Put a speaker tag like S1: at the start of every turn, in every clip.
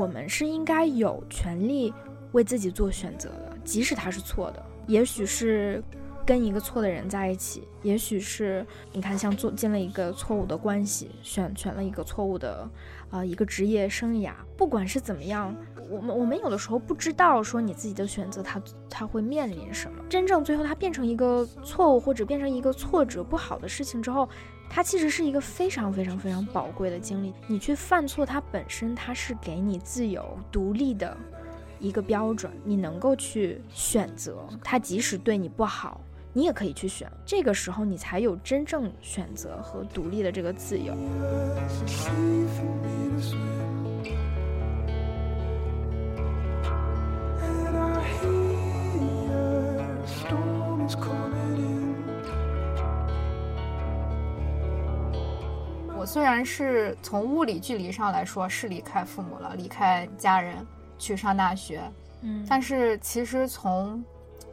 S1: 我们是应该有权利为自己做选择的，即使他是错的，也许是。跟一个错的人在一起，也许是你看，像做进了一个错误的关系，选选了一个错误的，呃，一个职业生涯。不管是怎么样，我们我们有的时候不知道说你自己的选择，他他会面临什么。真正最后它变成一个错误，或者变成一个挫折、不好的事情之后，它其实是一个非常非常非常宝贵的经历。你去犯错，它本身它是给你自由独立的一个标准，你能够去选择它，即使对你不好。你也可以去选，这个时候你才有真正选择和独立的这个自由。
S2: 我虽然是从物理距离上来说是离开父母了，离开家人去上大学，
S1: 嗯，
S2: 但是其实从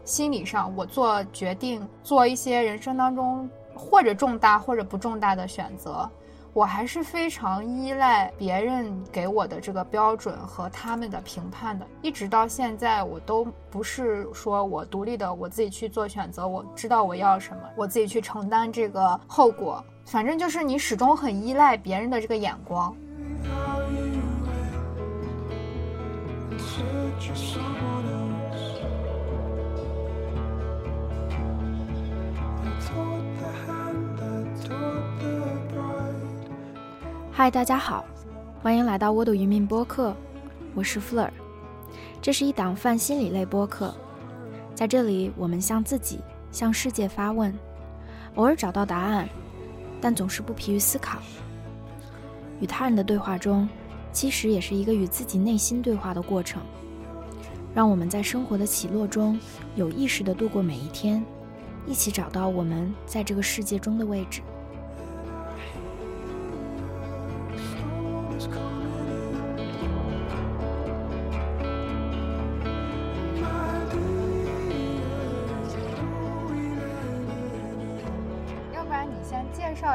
S2: 心理上，我做决定，做一些人生当中或者重大或者不重大的选择，我还是非常依赖别人给我的这个标准和他们的评判的。一直到现在，我都不是说我独立的，我自己去做选择，我知道我要什么，我自己去承担这个后果。反正就是你始终很依赖别人的这个眼光。
S1: 嗨，大家好，欢迎来到沃土渔民播客，我是 Fleur，这是一档泛心理类播客，在这里我们向自己、向世界发问，偶尔找到答案，但总是不疲于思考。与他人的对话中，其实也是一个与自己内心对话的过程，让我们在生活的起落中有意识地度过每一天，一起找到我们在这个世界中的位置。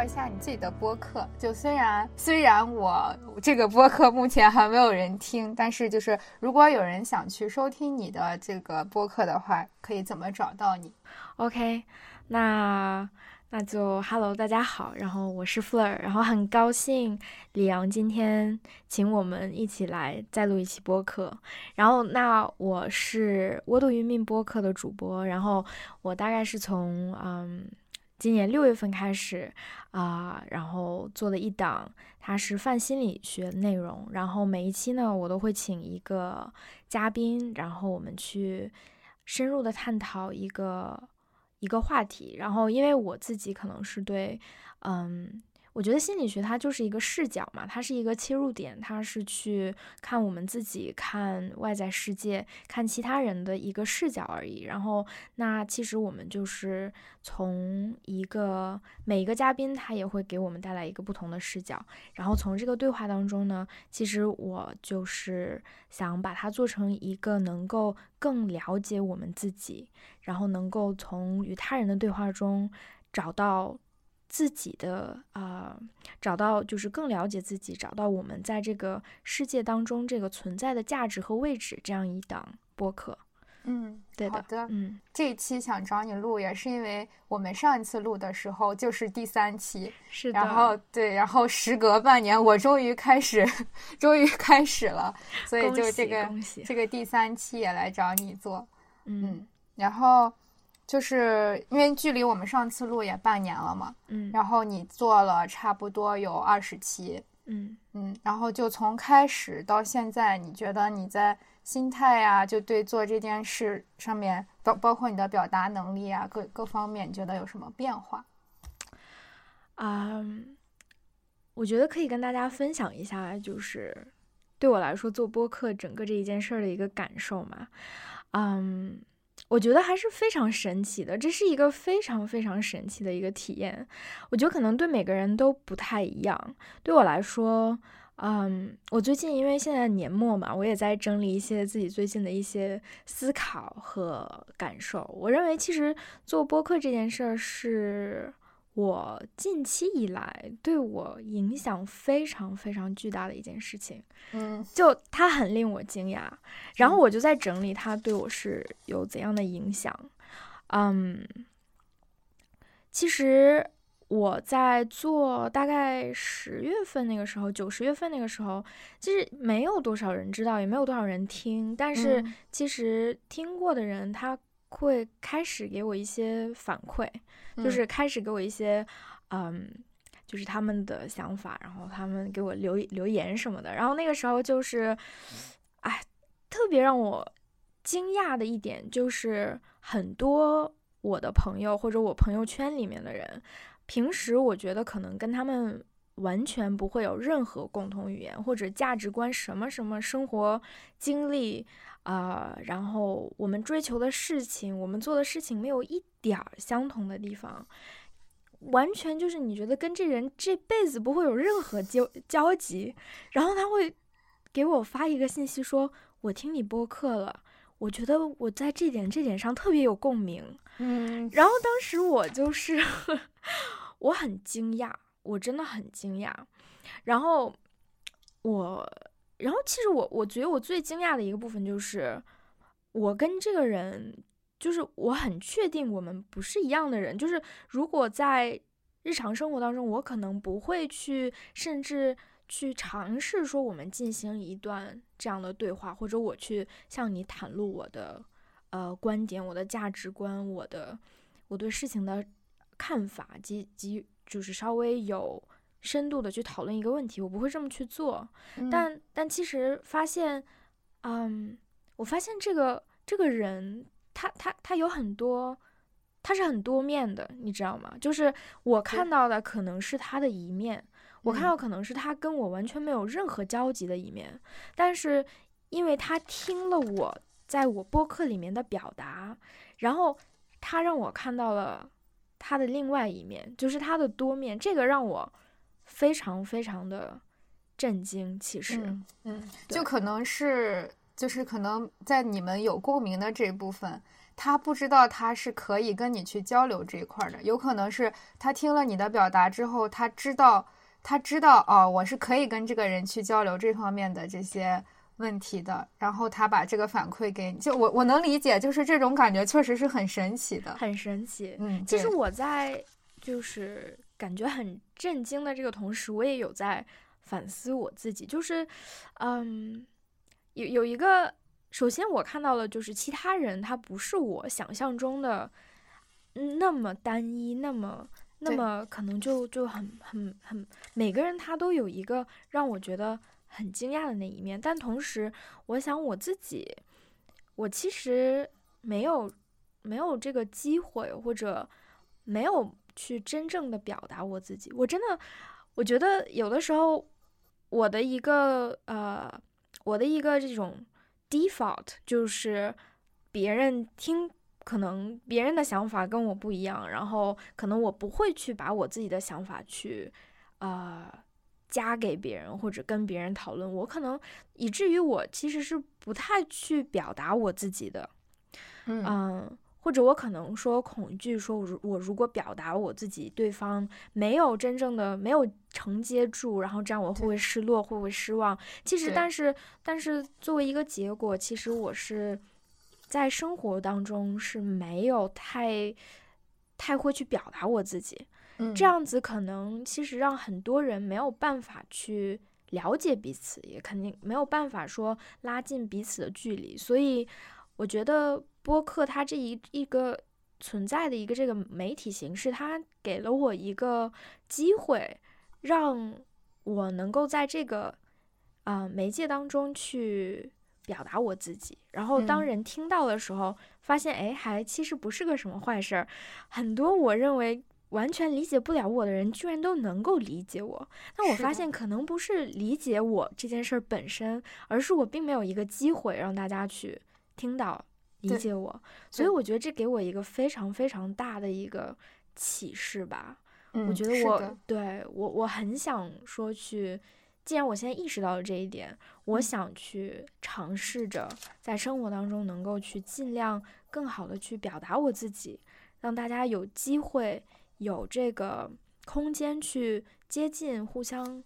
S2: 一下你自己的播客，就虽然虽然我这个播客目前还没有人听，但是就是如果有人想去收听你的这个播客的话，可以怎么找到你
S1: ？OK，那那就 Hello，大家好，然后我是 Fleur，然后很高兴李阳今天请我们一起来再录一期播客，然后那我是窝度云命播客的主播，然后我大概是从嗯。今年六月份开始啊，然后做了一档，它是泛心理学内容。然后每一期呢，我都会请一个嘉宾，然后我们去深入的探讨一个一个话题。然后因为我自己可能是对，嗯。我觉得心理学它就是一个视角嘛，它是一个切入点，它是去看我们自己、看外在世界、看其他人的一个视角而已。然后，那其实我们就是从一个每一个嘉宾，他也会给我们带来一个不同的视角。然后从这个对话当中呢，其实我就是想把它做成一个能够更了解我们自己，然后能够从与他人的对话中找到。自己的啊，找到就是更了解自己，找到我们在这个世界当中这个存在的价值和位置，这样一档播客。
S2: 嗯，
S1: 对的，
S2: 好的，
S1: 嗯，
S2: 这一期想找你录，也是因为我们上一次录的时候就是第三期，
S1: 是的。
S2: 然后对，然后时隔半年，我终于开始，终于开始了，所以就这个这个第三期也来找你做，嗯，然后。就是因为距离我们上次录也半年了嘛，
S1: 嗯，
S2: 然后你做了差不多有二十期，
S1: 嗯
S2: 嗯，然后就从开始到现在，你觉得你在心态呀，就对做这件事上面，包包括你的表达能力啊，各各方面，你觉得有什么变化？
S1: 啊，我觉得可以跟大家分享一下，就是对我来说做播客整个这一件事儿的一个感受嘛，嗯。我觉得还是非常神奇的，这是一个非常非常神奇的一个体验。我觉得可能对每个人都不太一样。对我来说，嗯，我最近因为现在年末嘛，我也在整理一些自己最近的一些思考和感受。我认为其实做播客这件事儿是我近期以来对我影响非常非常巨大的一件事情，
S2: 嗯。
S1: 就它很令我惊讶，然后我就在整理它对我是有怎样的影响。嗯，其实我在做大概十月份那个时候，九十月份那个时候，其实没有多少人知道，也没有多少人听，但是
S2: 嗯。
S1: 其实听过的人他会开始给我一些反馈。
S2: 嗯
S1: 就是开始给我一些，嗯，就是他们的想法，然后他们给我留留言什么的。然后那个时候就是，哎，特别让我惊讶的一点就是，很多我的朋友或者我朋友圈里面的人，平时我觉得可能跟他们完全不会有任何共同语言或者价值观，什么什么生活经历。啊、然后我们追求的事情，我们做的事情没有一点儿相同的地方，完全就是你觉得跟这人这辈子不会有任何交交集，然后他会给我发一个信息说：“我听你播客了，我觉得我在这点这点上特别有共鸣。”
S2: 嗯
S1: 然后当时我就是 我很惊讶，我真的很惊讶。然后我，然后其实我我觉得我最惊讶的一个部分就是，我跟这个人，就是我很确定我们不是一样的人。就是如果在日常生活当中，我可能不会去，甚至去尝试说我们进行一段这样的对话，或者我去向你袒露我的呃观点、我的价值观、我的我对事情的看法及及就是稍微有深度的去讨论一个问题，我不会这么去做。
S2: 嗯
S1: 但但其实发现，嗯，我发现这个这个人，他他他有很多，他是很多面的，你知道吗？就是我看到的可能是他的一面，我看
S2: 嗯
S1: 到可能是他跟我完全没有任何交集的一面，但是因为他听了我在我播客里面的表达，然后他让我看到了他的另外一面，就是他的多面，这个让我非常非常的震惊。其实，
S2: 嗯嗯，就可能是就是可能在你们有共鸣的这一部分，他不知道他是可以跟你去交流这一块儿的，有可能是他听了你的表达之后，他知道他知道哦，我是可以跟这个人去交流这方面的这些问题的，然后他把这个反馈给你，就我我能理解，就是这种感觉确实是很神奇的。
S1: 很神奇。
S2: 嗯，
S1: 其实我在就是感觉很震惊的这个同时，我也有在反思我自己，就是，嗯，有有一个，首先我看到了，就是其他人他不是我想象中的嗯那么单一，那么那么可能就就很很很，每个人他都有一个让我觉得很惊讶的那一面，但同时，我想我自己，我其实没有没有这个机会，或者没有去真正的表达我自己。我真的，我觉得有的时候，我的一个呃，我的一个这种 default 就是别人听。可能别人的想法跟我不一样，然后可能我不会去把我自己的想法去，呃，加给别人或者跟别人讨论，我可能以至于我其实是不太去表达我自己的，
S2: 嗯
S1: 嗯，或者我可能说恐惧，说我如我如果表达我自己，对方没有真正的没有承接住，然后这样我会不会失落，会不会失望？其实，但是但是作为一个结果，其实我是在生活当中是没有太太会去表达我自己，
S2: 嗯
S1: 这样子可能其实让很多人没有办法去了解彼此，也肯定没有办法说拉近彼此的距离。所以我觉得播客它这一一个存在的一个这个媒体形式，它给了我一个机会，让我能够在这个啊、呃媒介当中去表达我自己。然后当
S2: 嗯
S1: 人听到的时候，发现哎，还其实不是个什么坏事儿。很多我认为完全理解不了我的人，居然都能够理解我。那我发现可能不是理解我这件事儿本身，而是我并没有一个机会让大家去听到、理解我。所以我觉得这给我一个非常非常大的一个启示吧。我
S2: 嗯
S1: 觉得我对我我很想说去，既然我现在意识到了这一点，我
S2: 嗯
S1: 想去尝试着在生活当中能够去尽量更好的去表达我自己，让大家有机会有这个空间去接近、互相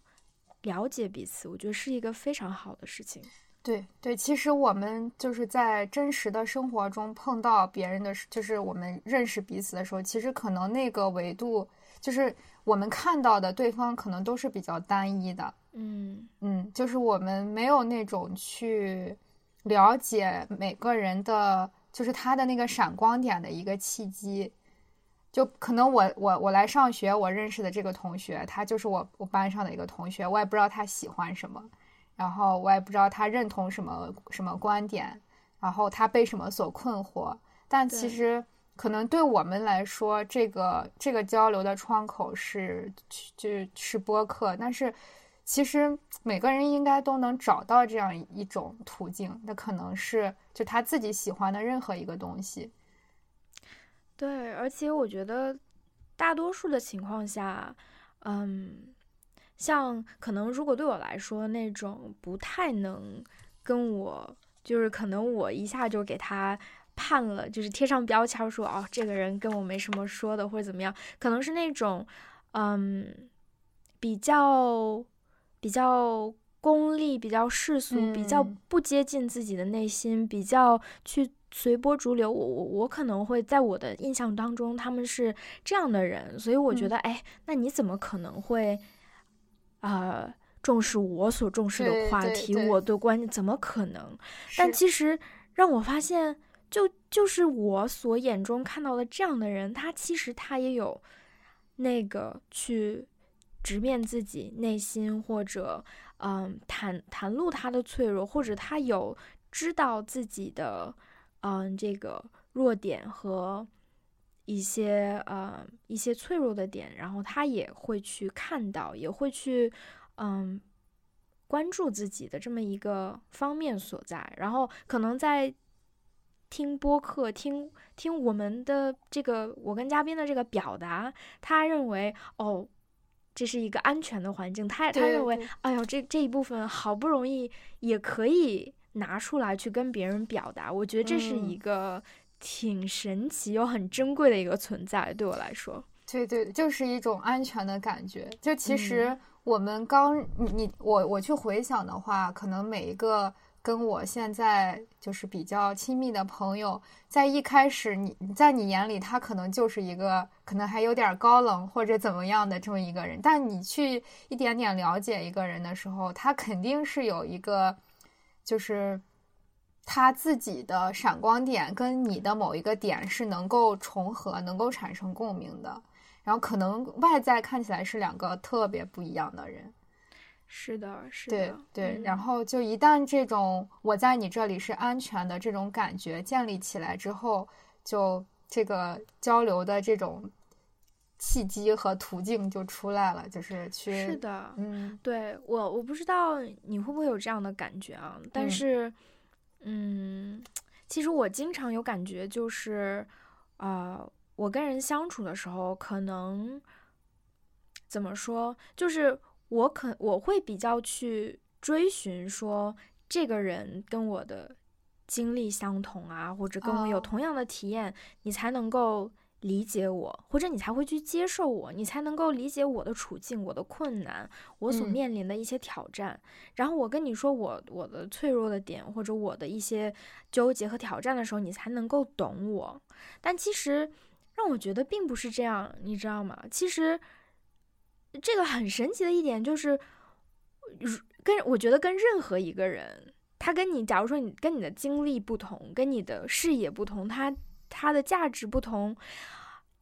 S1: 了解彼此，我觉得是一个非常好的事情。
S2: 对对，其实我们就是在真实的生活中碰到别人的，就是我们认识彼此的时候，其实可能那个维度，就是我们看到的对方可能都是比较单一的。
S1: 嗯
S2: 嗯，就是我们没有那种去了解每个人的，就是他的那个闪光点的一个契机。就可能我我我来上学，我认识的这个同学，他就是我我班上的一个同学，我也不知道他喜欢什么。然后我也不知道他认同什么什么观点，然后他被什么所困惑。但其实可能对我们来说，这个这个交流的窗口是就是播客。但是其实每个人应该都能找到这样一种途径，那可能是就他自己喜欢的任何一个东西。
S1: 对，而且我觉得大多数的情况下，嗯。像可能如果对我来说那种不太能跟我，就是可能我一下就给他判了，就是贴上标签说哦，这个人跟我没什么说的或者怎么样，可能是那种嗯比较比较功利、比较世俗、比较不接近自己的内心、比较去随波逐流。我我我可能会在我的印象当中他们是这样的人，所以我觉得哎，那你怎么可能会？呃，重视我所重视的话题，我的观点怎么可能？但其实让我发现，就就是我所眼中看到的这样的人，他其实他也有那个去直面自己内心，或者嗯，袒袒露他的脆弱，或者他有知道自己的嗯这个弱点和。一些呃一些脆弱的点，然后他也会去看到，也会去嗯关注自己的这么一个方面所在，然后可能在听播客，听听我们的这个我跟嘉宾的这个表达，他认为哦这是一个安全的环境，他他认为哎呦这这一部分好不容易也可以拿出来去跟别人表达，我觉得这是一个。挺神奇又很珍贵的一个存在，对我来说，
S2: 对对，就是一种安全的感觉。就其实我们刚你你我我去回想的话，可能每一个跟我现在就是比较亲密的朋友，在一开始你在你眼里他可能就是一个可能还有点高冷或者怎么样的这么一个人，但你去一点点了解一个人的时候，他肯定是有一个就是。他自己的闪光点跟你的某一个点是能够重合、能够产生共鸣的，然后可能外在看起来是两个特别不一样的人。
S1: 是的，是
S2: 的，对对。然后就一旦这种我在你这里是安全的这种感觉建立起来之后，就这个交流的这种契机和途径就出来了，就是去。
S1: 是的，
S2: 嗯，
S1: 对我我不知道你会不会有这样的感觉啊，但是。嗯，其实我经常有感觉，就是，啊，我跟人相处的时候，可能怎么说，就是我可我会比较去追寻，说这个人跟我的经历相同啊，或者跟我有同样的体验，你才能够。理解我，或者你才会去接受我，你才能够理解我的处境、我的困难、我所面临的一些挑战。然后我跟你说我我的脆弱的点，或者我的一些纠结和挑战的时候，你才能够懂我。但其实让我觉得并不是这样，你知道吗？其实这个很神奇的一点就是，跟我觉得跟任何一个人，他跟你，假如说你跟你的经历不同，跟你的视野不同，他。它的价值不同，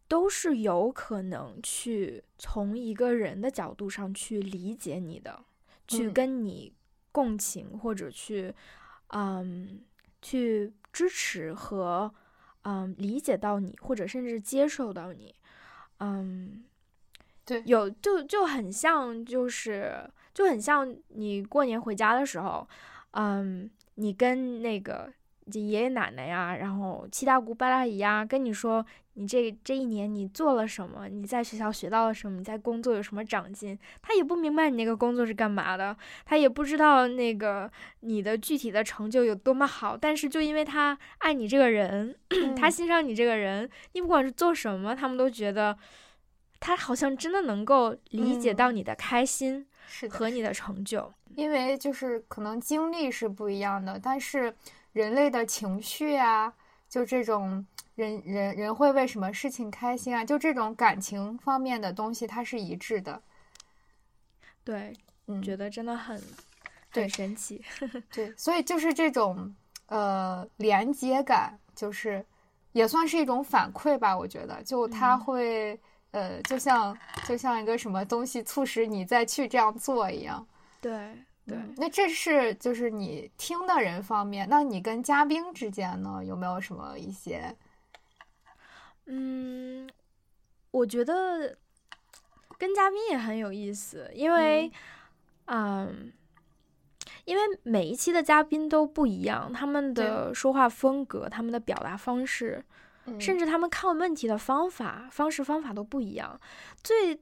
S1: 都是有可能去从一个人的角度上去理解你的，去跟你共情，或者去，嗯，去支持和嗯理解到你，或者甚至接受到你，嗯，
S2: 对，
S1: 有就就很像，就是就很像你过年回家的时候，嗯，你跟那个。这爷爷奶奶呀，然后七大姑八大姨呀，跟你说你这这一年你做了什么，你在学校学到了什么，你在工作有什么长进，他也不明白你那个工作是干嘛的，他也不知道那个你的具体的成就有多么好，但是就因为他爱你这个人，他欣赏你这个人，你不管是做什么，他们都觉得他好像真的能够理解到你的开心
S2: 是，
S1: 和你的成就。
S2: 因为就是可能经历是不一样的，但是人类的情绪啊，就这种人人人会为什么事情开心啊，就这种感情方面的东西，它是一致的。
S1: 对，
S2: 嗯，
S1: 觉得真的很
S2: 对
S1: 很神奇。
S2: 对，所以就是这种呃连接感，就是也算是一种反馈吧。我觉得，就它
S1: 嗯
S2: 会、呃，就像就像一个什么东西促使你再去这样做一样。
S1: 对对，
S2: 嗯那这是就是你听的人方面，那你跟嘉宾之间呢，有没有什么一些？
S1: 嗯，我觉得跟嘉宾也很有意思，因为，嗯。因为每一期的嘉宾都不一样，他们的说话风格、他们的表达方式，
S2: 嗯
S1: 甚至他们看问题的方法、方式方法都不一样。最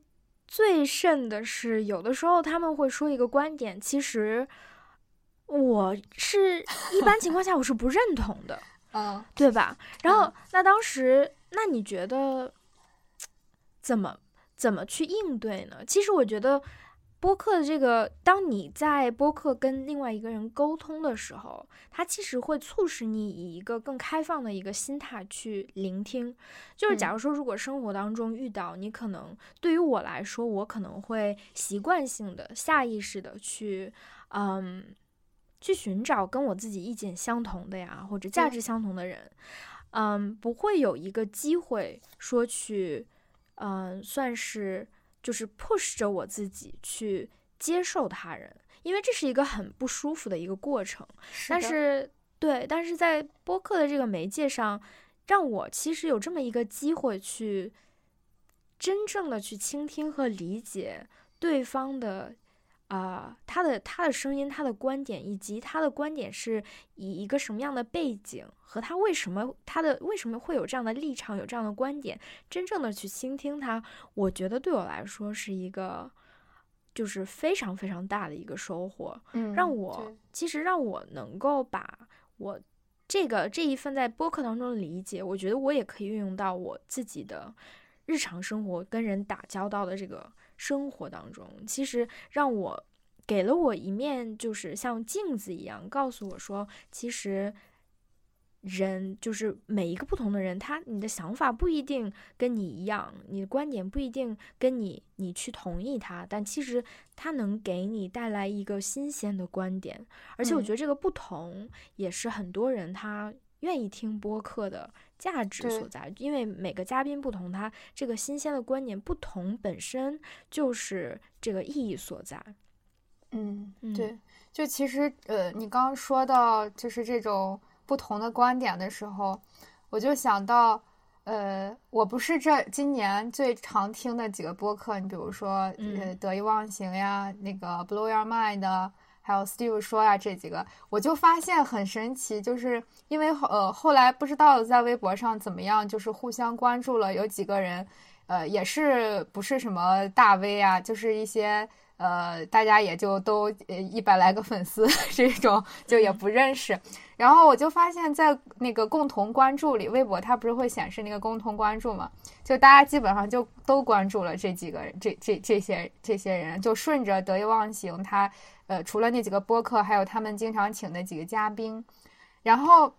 S1: 最甚的是，有的时候他们会说一个观点，其实我是一般情况下我是不认同的，
S2: 嗯
S1: 对吧？然后
S2: 嗯，
S1: 那当时，那你觉得怎么怎么去应对呢？其实我觉得。播客的这个，当你在播客跟另外一个人沟通的时候，它其实会促使你以一个更开放的一个心态去聆听。就是假如说，如果生活当中遇到你，可能对于我来说，我可能会习惯性的、下意识的去，嗯，去寻找跟我自己意见相同的呀，或者价值相同的人。嗯，不会有一个机会说去，嗯，算是。就是 push 着我自己去接受他人，因为这是一个很不舒服的一个过程。但是，对，但是在播客的这个媒介上，让我其实有这么一个机会去真正的去倾听和理解对方的。啊、呃，他的他的声音，他的观点，以及他的观点是以一个什么样的背景和他为什么他的为什么会有这样的立场，有这样的观点，真正的去倾听他，我觉得对我来说是一个就是非常非常大的一个收获，
S2: 嗯，
S1: 让我其实让我能够把我这个这一份在播客当中的理解，我觉得我也可以运用到我自己的日常生活跟人打交道的这个。生活当中，其实让我给了我一面，就是像镜子一样，告诉我说，其实人就是每一个不同的人，他你的想法不一定跟你一样，你的观点不一定跟你你去同意他，但其实他能给你带来一个新鲜的观点，而且我觉得这个不同也是很多人他愿意听播客的。价值所在，因为每个嘉宾不同，他这个新鲜的观点不同，本身就是这个意义所在。
S2: 嗯，对，就其实呃，你刚刚说到就是这种不同的观点的时候，我就想到，呃，我不是这今年最常听的几个播客，你比如说呃，得意忘形呀，那个 Blow Your Mind。还有 Steve 说呀，这几个我就发现很神奇，就是因为呃后来不知道在微博上怎么样，就是互相关注了，有几个人，呃也是不是什么大 V 啊，就是一些呃大家也就都呃一百来个粉丝 这种，就也不认识。然后我就发现，在那个共同关注里，微博它不是会显示那个共同关注嘛？就大家基本上就都关注了这几个，这这这些这些人，就顺着得意忘形他。呃，除了那几个播客，还有他们经常请的几个嘉宾，然后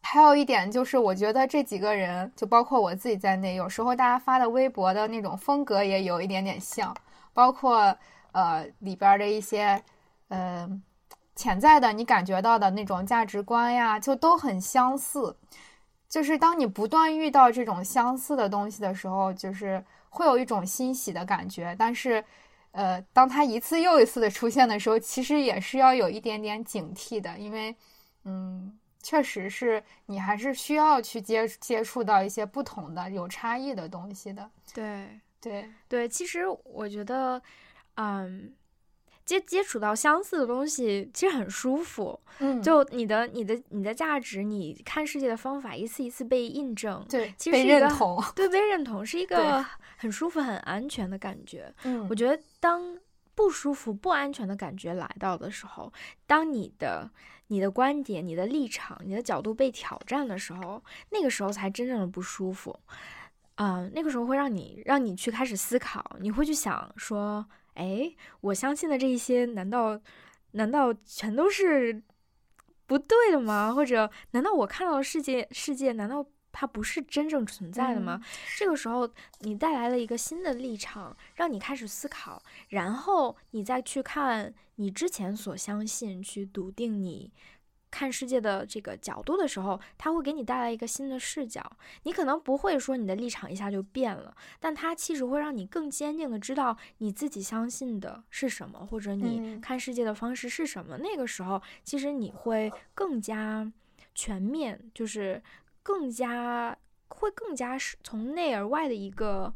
S2: 还有一点就是，我觉得这几个人，就包括我自己在内，有时候大家发的微博的那种风格也有一点点像，包括呃里边的一些呃潜在的你感觉到的那种价值观呀，就都很相似。就是当你不断遇到这种相似的东西的时候，就是会有一种欣喜的感觉，但是。呃，当它一次又一次的出现的时候，其实也是要有一点点警惕的，因为，嗯，确实是你还是需要去接接触到一些不同的、有差异的东西的。
S1: 对，
S2: 对，
S1: 对，其实我觉得，嗯，接接触到相似的东西，其实很舒服。
S2: 嗯，
S1: 就你的、你的、你的价值，你看世界的方法一次一次被印证。
S2: 对，
S1: 其实
S2: 被认同，
S1: 对，被认同是一个很舒服、很安全的感觉。
S2: 嗯，
S1: 我觉得当不舒服、不安全的感觉来到的时候，当你的、你的观点、你的立场、你的角度被挑战的时候，那个时候才真正的不舒服。啊，那个时候会让你让你去开始思考，你会去想说，哎，我相信的这一些，难道难道全都是不对的吗？或者难道我看到的世界世界，难道它不是真正存在的吗？这个时候，你带来了一个新的立场，让你开始思考，然后你再去看你之前所相信，去笃定你。看世界的这个角度的时候，它会给你带来一个新的视角。你可能不会说你的立场一下就变了，但它其实会让你更坚定的知道你自己相信的是什么，或者你看世界的方式是什么。那个时候，其实你会更加全面，就是更加会更加是从内而外的一个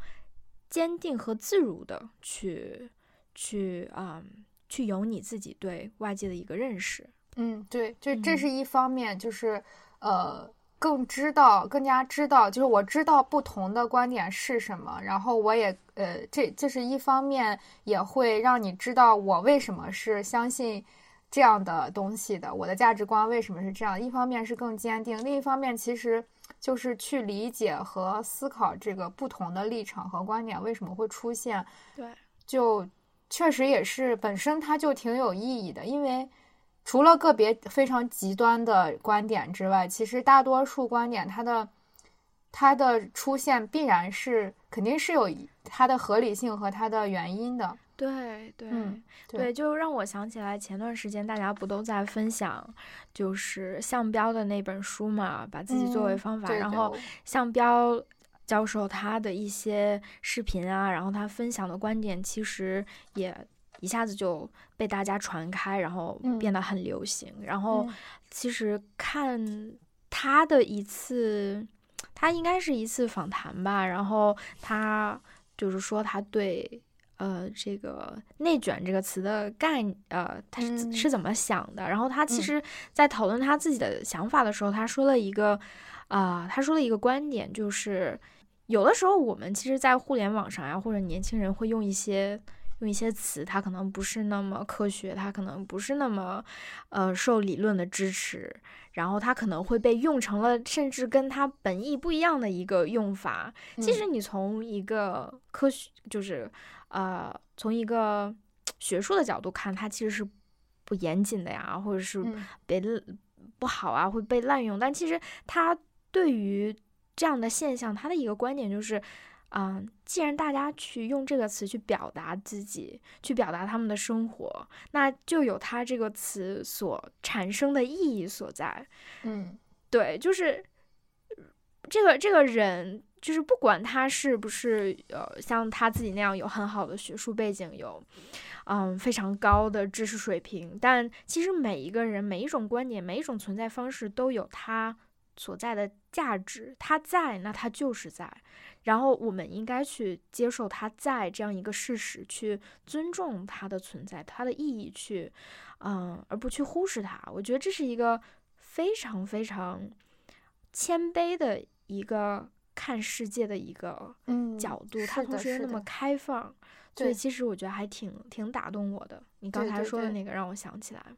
S1: 坚定和自如的去去啊去有你自己对外界的一个认识。
S2: 嗯，对，这这是一方面，就是呃，更知道，更加知道，就是我知道不同的观点是什么，然后我也呃，这这是一方面，也会让你知道我为什么是相信这样的东西的，我的价值观为什么是这样。一方面是更坚定，另一方面其实就是去理解和思考这个不同的立场和观点为什么会出现。
S1: 对，
S2: 就确实也是本身它就挺有意义的，因为。除了个别非常极端的观点之外，其实大多数观点它的它的出现必然是肯定是有它的合理性和它的原因的。
S1: 对对
S2: 对，
S1: 就让我想起来前段时间大家不都在分享，就是向标的那本书嘛，把自己作为方法，然后向标教授他的一些视频啊，然后他分享的观点其实也。一下子就被大家传开，然后变得很流行。然后其实看他的一次，他应该是一次访谈吧。然后他就是说他对呃这个“内卷”这个词的概呃他是是怎么想的。然后他其实，在讨论他自己的想法的时候，他说了一个啊，他说了一个观点，就是有的时候我们其实，在互联网上呀，或者年轻人会用一些。用一些词，它可能不是那么科学，它可能不是那么，呃，受理论的支持，然后它可能会被用成了甚至跟它本意不一样的一个用法。其实你从一个科学，就是呃，从一个学术的角度看，它其实是不严谨的呀，或者是被不好啊，会被滥用。但其实它对于这样的现象，它的一个观点就是。嗯，既然大家去用这个词去表达自己，去表达他们的生活，那就有它这个词所产生的意义所在。
S2: 嗯，
S1: 对，就是这个这个人，就是不管他是不是呃像他自己那样有很好的学术背景，有嗯非常高的知识水平，但其实每一个人、每一种观点、每一种存在方式都有它所在的价值。它在，那它就是在。然后我们应该去接受它在这样一个事实，去尊重它的存在，它的意义，去，嗯，而不去忽视它。我觉得这是一个非常非常谦卑的一个看世界的一个角度，它同时又那么开放，所以其实我觉得还挺挺打动我的。你刚才说的那个让我想起来，
S2: 对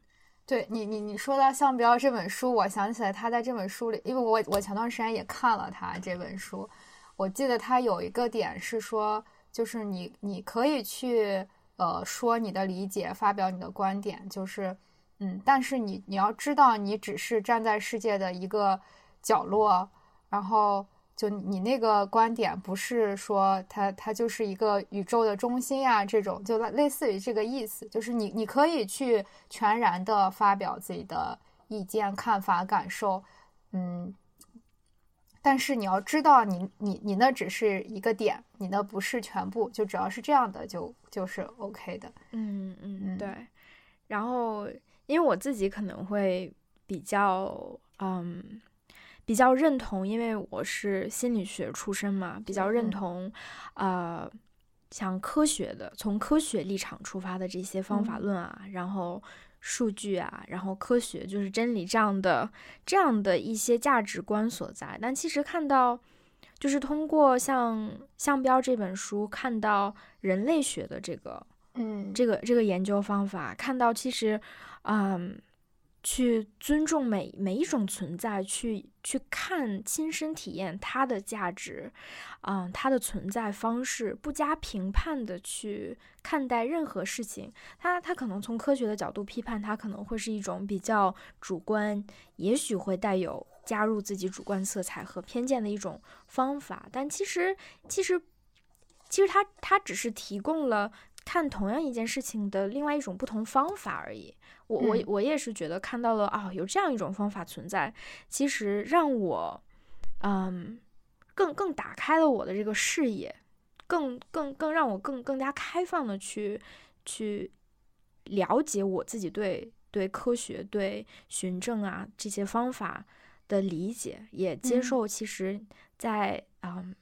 S2: 对你你你说到向标这本书，我想起来他在这本书里，因为我我前段时间也看了他这本书。我记得他有一个点是说，就是你你可以去呃说你的理解，发表你的观点，就是嗯，但是你你要知道，你只是站在世界的一个角落，然后就你那个观点不是说它它就是一个宇宙的中心啊，这种就类似于这个意思，就是你你可以去全然的发表自己的意见、看法、感受，嗯。但是你要知道，你你你那只是一个点，你那不是全部。就只要是这样的，就就是 OK 的。
S1: 嗯嗯，对。然后，因为我自己可能会比较嗯比较认同，因为我是心理学出身嘛，比较认同呃像科学的，从科学立场出发的这些方法论啊，然后。数据啊，然后科学就是真理这样的这样的一些价值观所在。但其实看到，就是通过像向标这本书看到人类学的这个，
S2: 嗯，
S1: 这个这个研究方法，看到其实，嗯，去尊重每每一种存在，去去看亲身体验它的价值，嗯，它的存在方式，不加评判的去看待任何事情。它它可能从科学的角度批判，它可能会是一种比较主观，也许会带有加入自己主观色彩和偏见的一种方法。但其实其实其实它它只是提供了看同样一件事情的另外一种不同方法而已。我我我也是觉得看到了啊，有这样一种方法存在，其实让我，嗯，更更打开了我的这个视野，更更更让我更更加开放的去去了解我自己对对科学、对循证啊这些方法的理解，也接受其实，在嗯。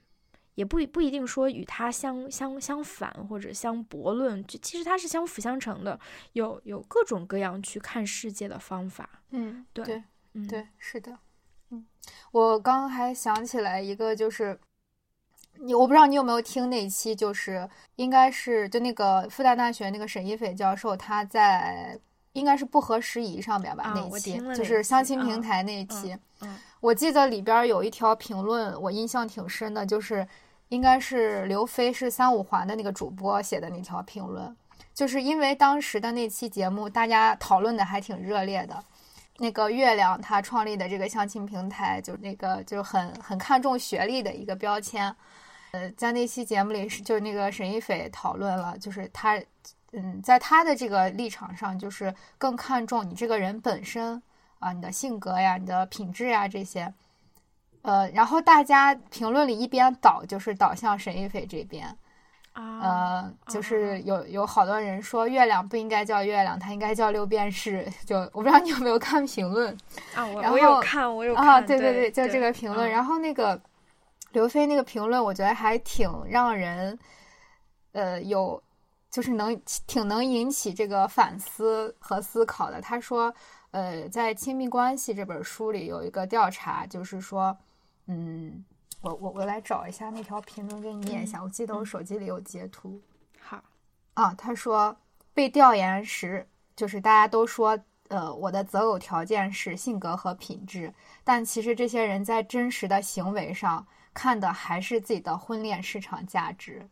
S1: 也不不一定说与它相相相反或者相驳论，就其实它是相辅相成的，有有各种各样去看世界的方法。
S2: 嗯，
S1: 对
S2: 对，
S1: 嗯
S2: 对，是的。嗯，我刚还想起来一个，就是你，我不知道你有没有听那期，就是应该是就那个复旦大学那个沈一斐教授，他在应该是不合时宜上面吧，那期就是相亲平台那一期。
S1: 嗯，
S2: 我记得里边有一条评论，我印象挺深的，就是。应该是刘飞是三五环的那个主播写的那条评论，就是因为当时的那期节目，大家讨论的还挺热烈的。那个月亮他创立的这个相亲平台，就那个就很很看重学历的一个标签。呃，在那期节目里，是就是那个沈一斐讨论了，就是他，嗯，在他的这个立场上，就是更看重你这个人本身啊，你的性格呀，你的品质呀这些。呃，然后大家评论里一边倒，就是倒向沈一斐这边，呃，就是有有好多人说月亮不应该叫月亮，它应该叫六便士。就我不知道你有没有看评论
S1: 啊？我
S2: 我
S1: 有看，我有
S2: 啊，
S1: 对
S2: 对
S1: 对，
S2: 就这个评论。然后那个刘飞那个评论，我觉得还挺让人，呃，有就是能挺能引起这个反思和思考的。他说，呃，在《亲密关系》这本书里有一个调查，就是说。嗯，我我我来找一下那条评论给你念一下。我记得我手机里有截图。
S1: 好
S2: 啊，他说被调研时，就是大家都说，呃，我的择偶条件是性格和品质，但其实这些人在真实的行为上看的还是自己的婚恋市场价值。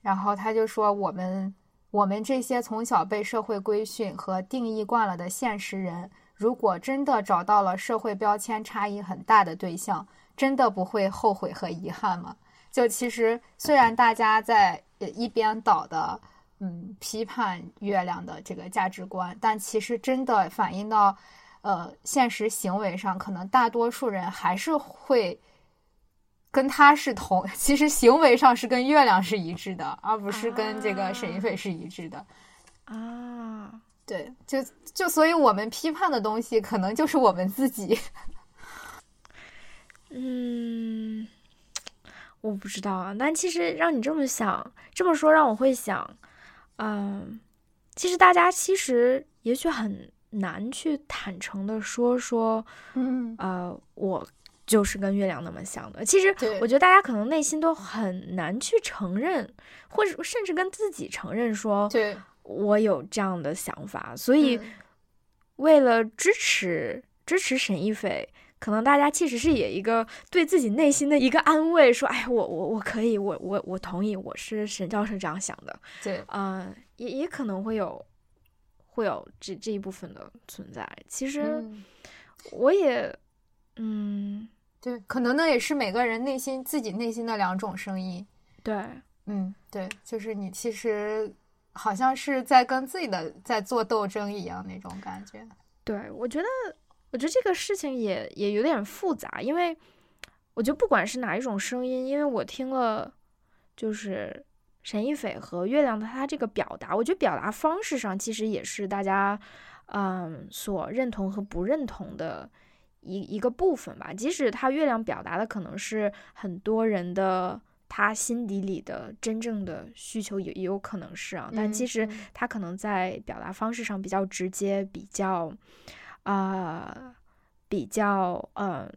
S2: 然后他就说，我们我们这些从小被社会规训和定义惯了的现实人，如果真的找到了社会标签差异很大的对象。真的不会后悔和遗憾吗？就其实，虽然大家在一边倒的，嗯，批判月亮的这个价值观，但其实真的反映到，呃，现实行为上，可能大多数人还是会跟他是同，其实行为上是跟月亮是一致的，而不是跟这个沈一斐是一致的。
S1: 啊，
S2: 对，就就所以我们批判的东西，可能就是我们自己。
S1: 嗯，我不知道啊。但其实让你这么想，这么说让我会想，嗯，其实大家其实也许很难去坦诚的说说，
S2: 嗯，
S1: 呃，我就是跟月亮那么想的。其实我觉得大家可能内心都很难去承认，或者甚至跟自己承认说，
S2: 对
S1: 我有这样的想法。所以为了支持支持沈一菲。可能大家其实是也一个对自己内心的一个安慰，说：“哎，我我我可以，我我我同意，我是沈教授这样想的。”
S2: 对，
S1: 嗯，也也可能会有会有这这一部分的存在。其实我也，嗯，
S2: 对，可能那也是每个人内心自己内心的两种声音。
S1: 对，
S2: 嗯，对，就是你其实好像是在跟自己的在做斗争一样那种感觉。
S1: 对，我觉得。我觉得这个事情也也有点复杂，因为我觉得不管是哪一种声音，因为我听了就是沈一斐和月亮的他这个表达，我觉得表达方式上其实也是大家嗯所认同和不认同的一一个部分吧。即使他月亮表达的可能是很多人的他心底里的真正的需求，也也有可能是啊，但其实他可能在表达方式上比较直接，比较。啊，比较嗯，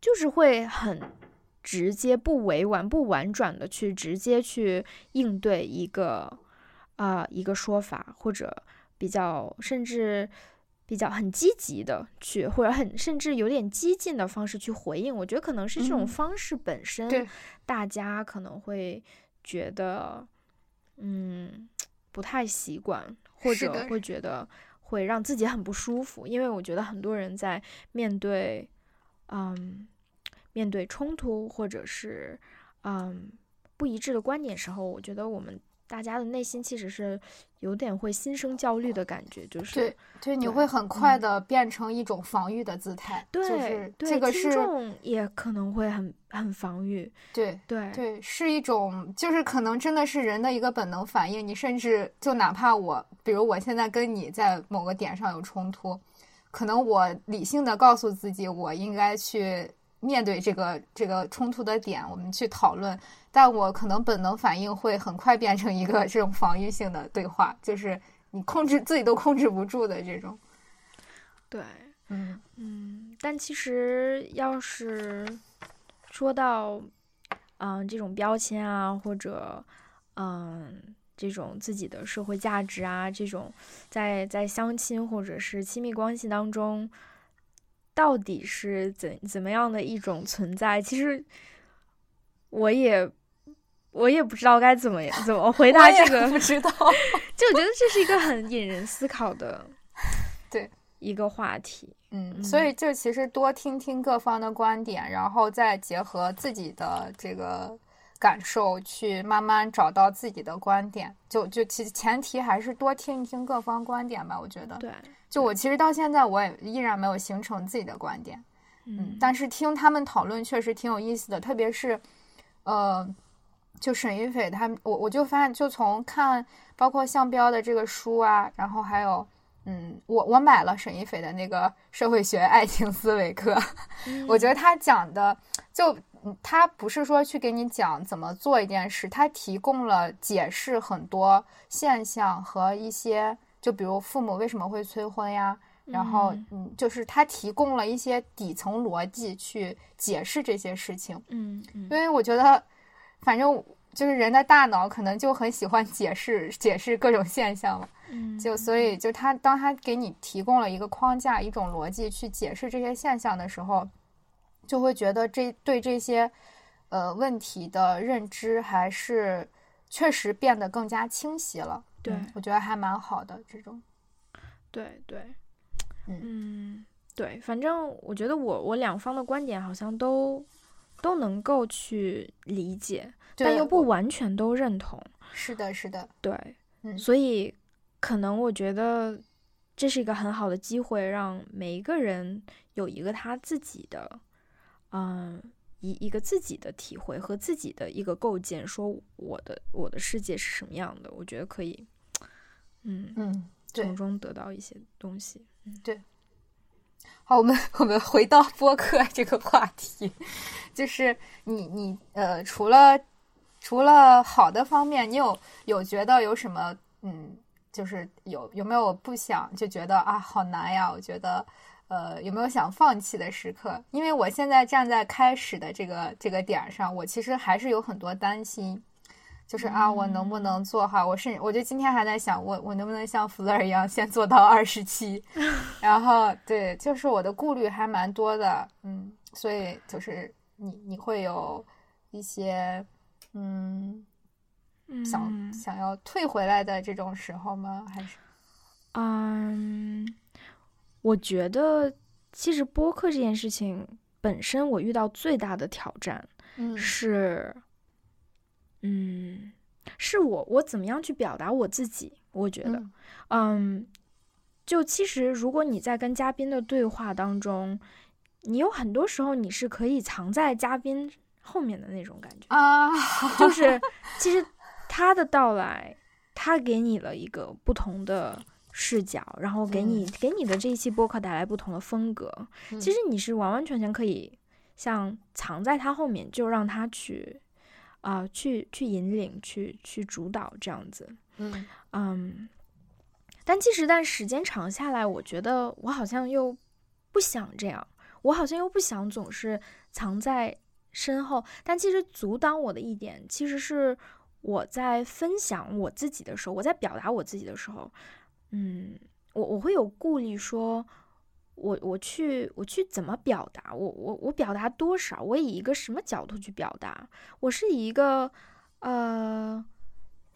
S1: 就是会很直接、不委婉、不婉转的去直接去应对一个啊一个说法，或者比较甚至比较很积极的去，或者很甚至有点激进的方式去回应。我觉得可能是这种方式本身，大家可能会觉得，嗯，不太习惯，或者会觉得会让自己很不舒服。因为我觉得很多人在面对，嗯，面对冲突或者是嗯不一致的观点时候，我觉得我们。大家的内心其实是有点会心生焦虑的感觉，就是
S2: 对对，你会很快的变成一种防御的姿态，
S1: 对，
S2: 这个是
S1: 也可能会很很防御，
S2: 对
S1: 对
S2: 对，是一种就是可能真的是人的一个本能反应。你甚至就哪怕我，比如我现在跟你在某个点上有冲突，可能我理性的告诉自己，我应该去面对这个这个冲突的点，我们去讨论。但我可能本能反应会很快变成一个这种防御性的对话，就是你控制自己都控制不住的这种。
S1: 对，
S2: 嗯
S1: 嗯。但其实要是说到，嗯，这种标签啊，或者嗯，这种自己的社会价值啊，这种在在相亲或者是亲密关系当中，到底是怎怎么样的一种存在？其实我也。我也不知道该怎么怎么 回答这个，
S2: 不知道。
S1: 就我觉得这是一个很引人思考的，
S2: 对
S1: 一个话题。
S2: 嗯，所以就其实多听听各方的观点，然后再结合自己的这个感受，去慢慢找到自己的观点。就就其前提还是多听一听各方观点吧。我觉得，
S1: 对。
S2: 就我其实到现在我也依然没有形成自己的观点，嗯，但是听他们讨论确实挺有意思的，特别是，呃。就沈一斐他，我我就发现，就从看包括向标的这个书啊，然后还有，嗯，我我买了沈一斐的那个社会学爱情思维课，我觉得他讲的就他不是说去给你讲怎么做一件事，他提供了解释很多现象和一些，就比如父母为什么会催婚呀，然后嗯，就是他提供了一些底层逻辑去解释这些事情，
S1: 嗯，
S2: 因为我觉得。反正就是人的大脑可能就很喜欢解释解释各种现象嘛，
S1: 嗯，
S2: 就所以就他当他给你提供了一个框架一种逻辑去解释这些现象的时候，就会觉得这对这些呃问题的认知还是确实变得更加清晰了。
S1: 对，
S2: 我觉得还蛮好的这种。
S1: 对对，嗯，对，反正我觉得我我两方的观点好像都。都能够去理解，但又不完全都认同。
S2: 是的，是的，
S1: 对，
S2: 嗯，
S1: 所以可能我觉得这是一个很好的机会，让每一个人有一个他自己的，嗯，一一个自己的体会和自己的一个构建，说我的我的世界是什么样的。我觉得可以，嗯
S2: 嗯，
S1: 从中得到一些东西。
S2: 嗯，对。好，我们我们回到播客这个话题，就是你你呃，除了除了好的方面，你有有觉得有什么嗯，就是有有没有不想就觉得啊好难呀？我觉得呃，有没有想放弃的时刻？因为我现在站在开始的这个这个点上，我其实还是有很多担心。就是啊，我能不能做好？我是，我就今天还在想，我我能不能像弗勒一样先做到二十七？然后对，就是我的顾虑还蛮多的，嗯，所以就是你你会有一些嗯想想要退回来的这种时候吗？还是
S1: 嗯，我觉得其实播客这件事情本身，我遇到最大的挑战是。嗯，是我我怎么样去表达我自己？我觉得，嗯，就其实如果你在跟嘉宾的对话当中，你有很多时候你是可以藏在嘉宾后面的那种感觉
S2: 啊，
S1: 就是其实他的到来，他给你了一个不同的视角，然后给你给你的这一期播客带来不同的风格。其实你是完完全全可以像藏在他后面，就让他去。啊，去去引领，去去主导这样子，
S2: 嗯
S1: 嗯，但其实，但时间长下来，我觉得我好像又不想这样，我好像又不想总是藏在身后。但其实阻挡我的一点，其实是我在分享我自己的时候，我在表达我自己的时候，嗯，我我会有顾虑，说我我去我去怎么表达？我我我表达多少？我以一个什么角度去表达？我是以一个呃。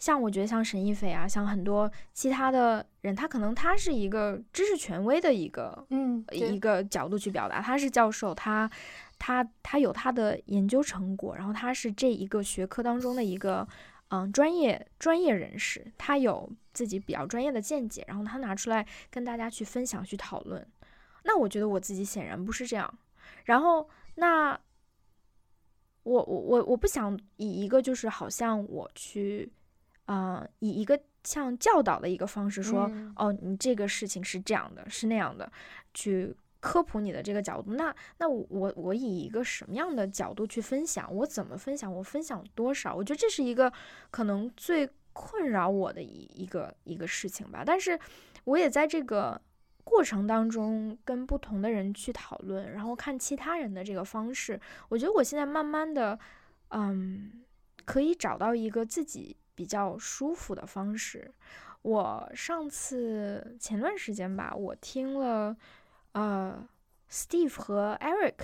S1: 像我觉得像沈一菲啊，像很多其他的人，他可能他是一个知识权威的一个，
S2: 嗯，
S1: 一个角度去表达。他是教授，他他他有他的研究成果，然后他是这一个学科当中的一个嗯专业专业人士，他有自己比较专业的见解，然后他拿出来跟大家去分享去讨论。那我觉得我自己显然不是这样。然后那我我我我不想以一个就是好像我去。啊，以一个像教导的一个方式说，哦，你这个事情是这样的，是那样的，去科普你的这个角度。那那我我以一个什么样的角度去分享？我怎么分享？我分享多少？我觉得这是一个可能最困扰我的一一个一个事情吧。但是我也在这个过程当中跟不同的人去讨论，然后看其他人的这个方式。我觉得我现在慢慢的，嗯，可以找到一个自己。比较舒服的方式。我上次前段时间吧，我听了呃，Steve 和 Eric，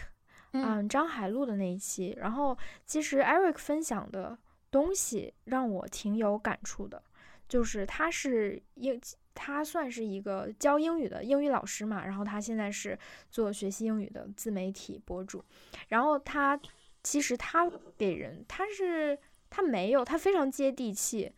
S1: 嗯，张海璐的那一期。然后其实 Eric 分享的东西让我挺有感触的，就是他是英，他算是一个教英语的英语老师嘛。然后他现在是做学习英语的自媒体博主。然后他其实他给人他是。他没有，他非常接地气，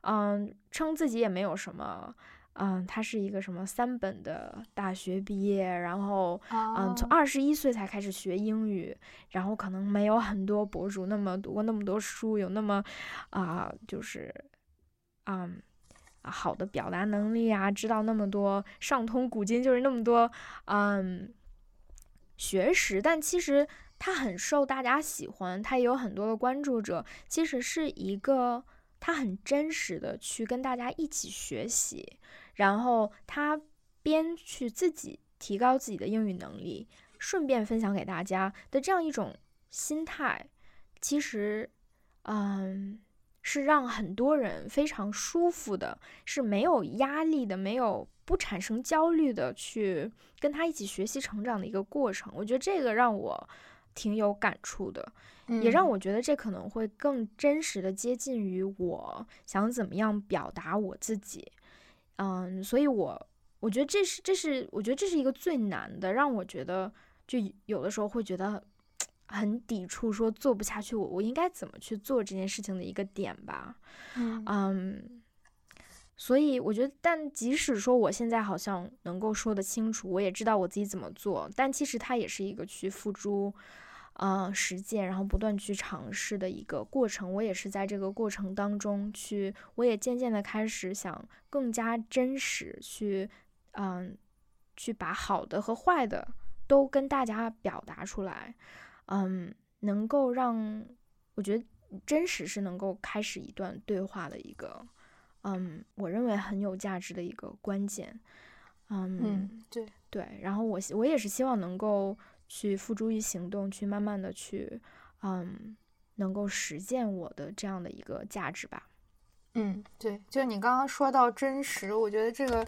S1: 嗯，称自己也没有什么，嗯，他是一个什么三本的大学毕业，然后，嗯，从二十一岁才开始学英语，然后可能没有很多博主那么读过那么多书，有那么，啊，就是，嗯，好的表达能力啊，知道那么多上通古今，就是那么多，嗯，学识，但其实。他很受大家喜欢，他也有很多的关注者。其实是一个他很真实的去跟大家一起学习，然后他边去自己提高自己的英语能力，顺便分享给大家的这样一种心态，其实，嗯，是让很多人非常舒服的，是没有压力的，没有不产生焦虑的去跟他一起学习成长的一个过程。我觉得这个让我。挺有感触的，也让我觉得这可能会更真实的接近于我想怎么样表达我自己，嗯，所以我我觉得这是这是我觉得这是一个最难的，让我觉得就有的时候会觉得很抵触，说做不下去，我我应该怎么去做这件事情的一个点吧，嗯，所以我觉得，但即使说我现在好像能够说得清楚，我也知道我自己怎么做，但其实它也是一个去付诸。嗯，实践，然后不断去尝试的一个过程。我也是在这个过程当中去，我也渐渐的开始想更加真实去，嗯，去把好的和坏的都跟大家表达出来。嗯，能够让我觉得真实是能够开始一段对话的一个，嗯，我认为很有价值的一个关键。
S2: 嗯，对
S1: 对，然后我我也是希望能够。去付诸于行动，去慢慢的去，嗯，能够实践我的这样的一个价值吧。
S2: 嗯，对，就你刚刚说到真实，我觉得这个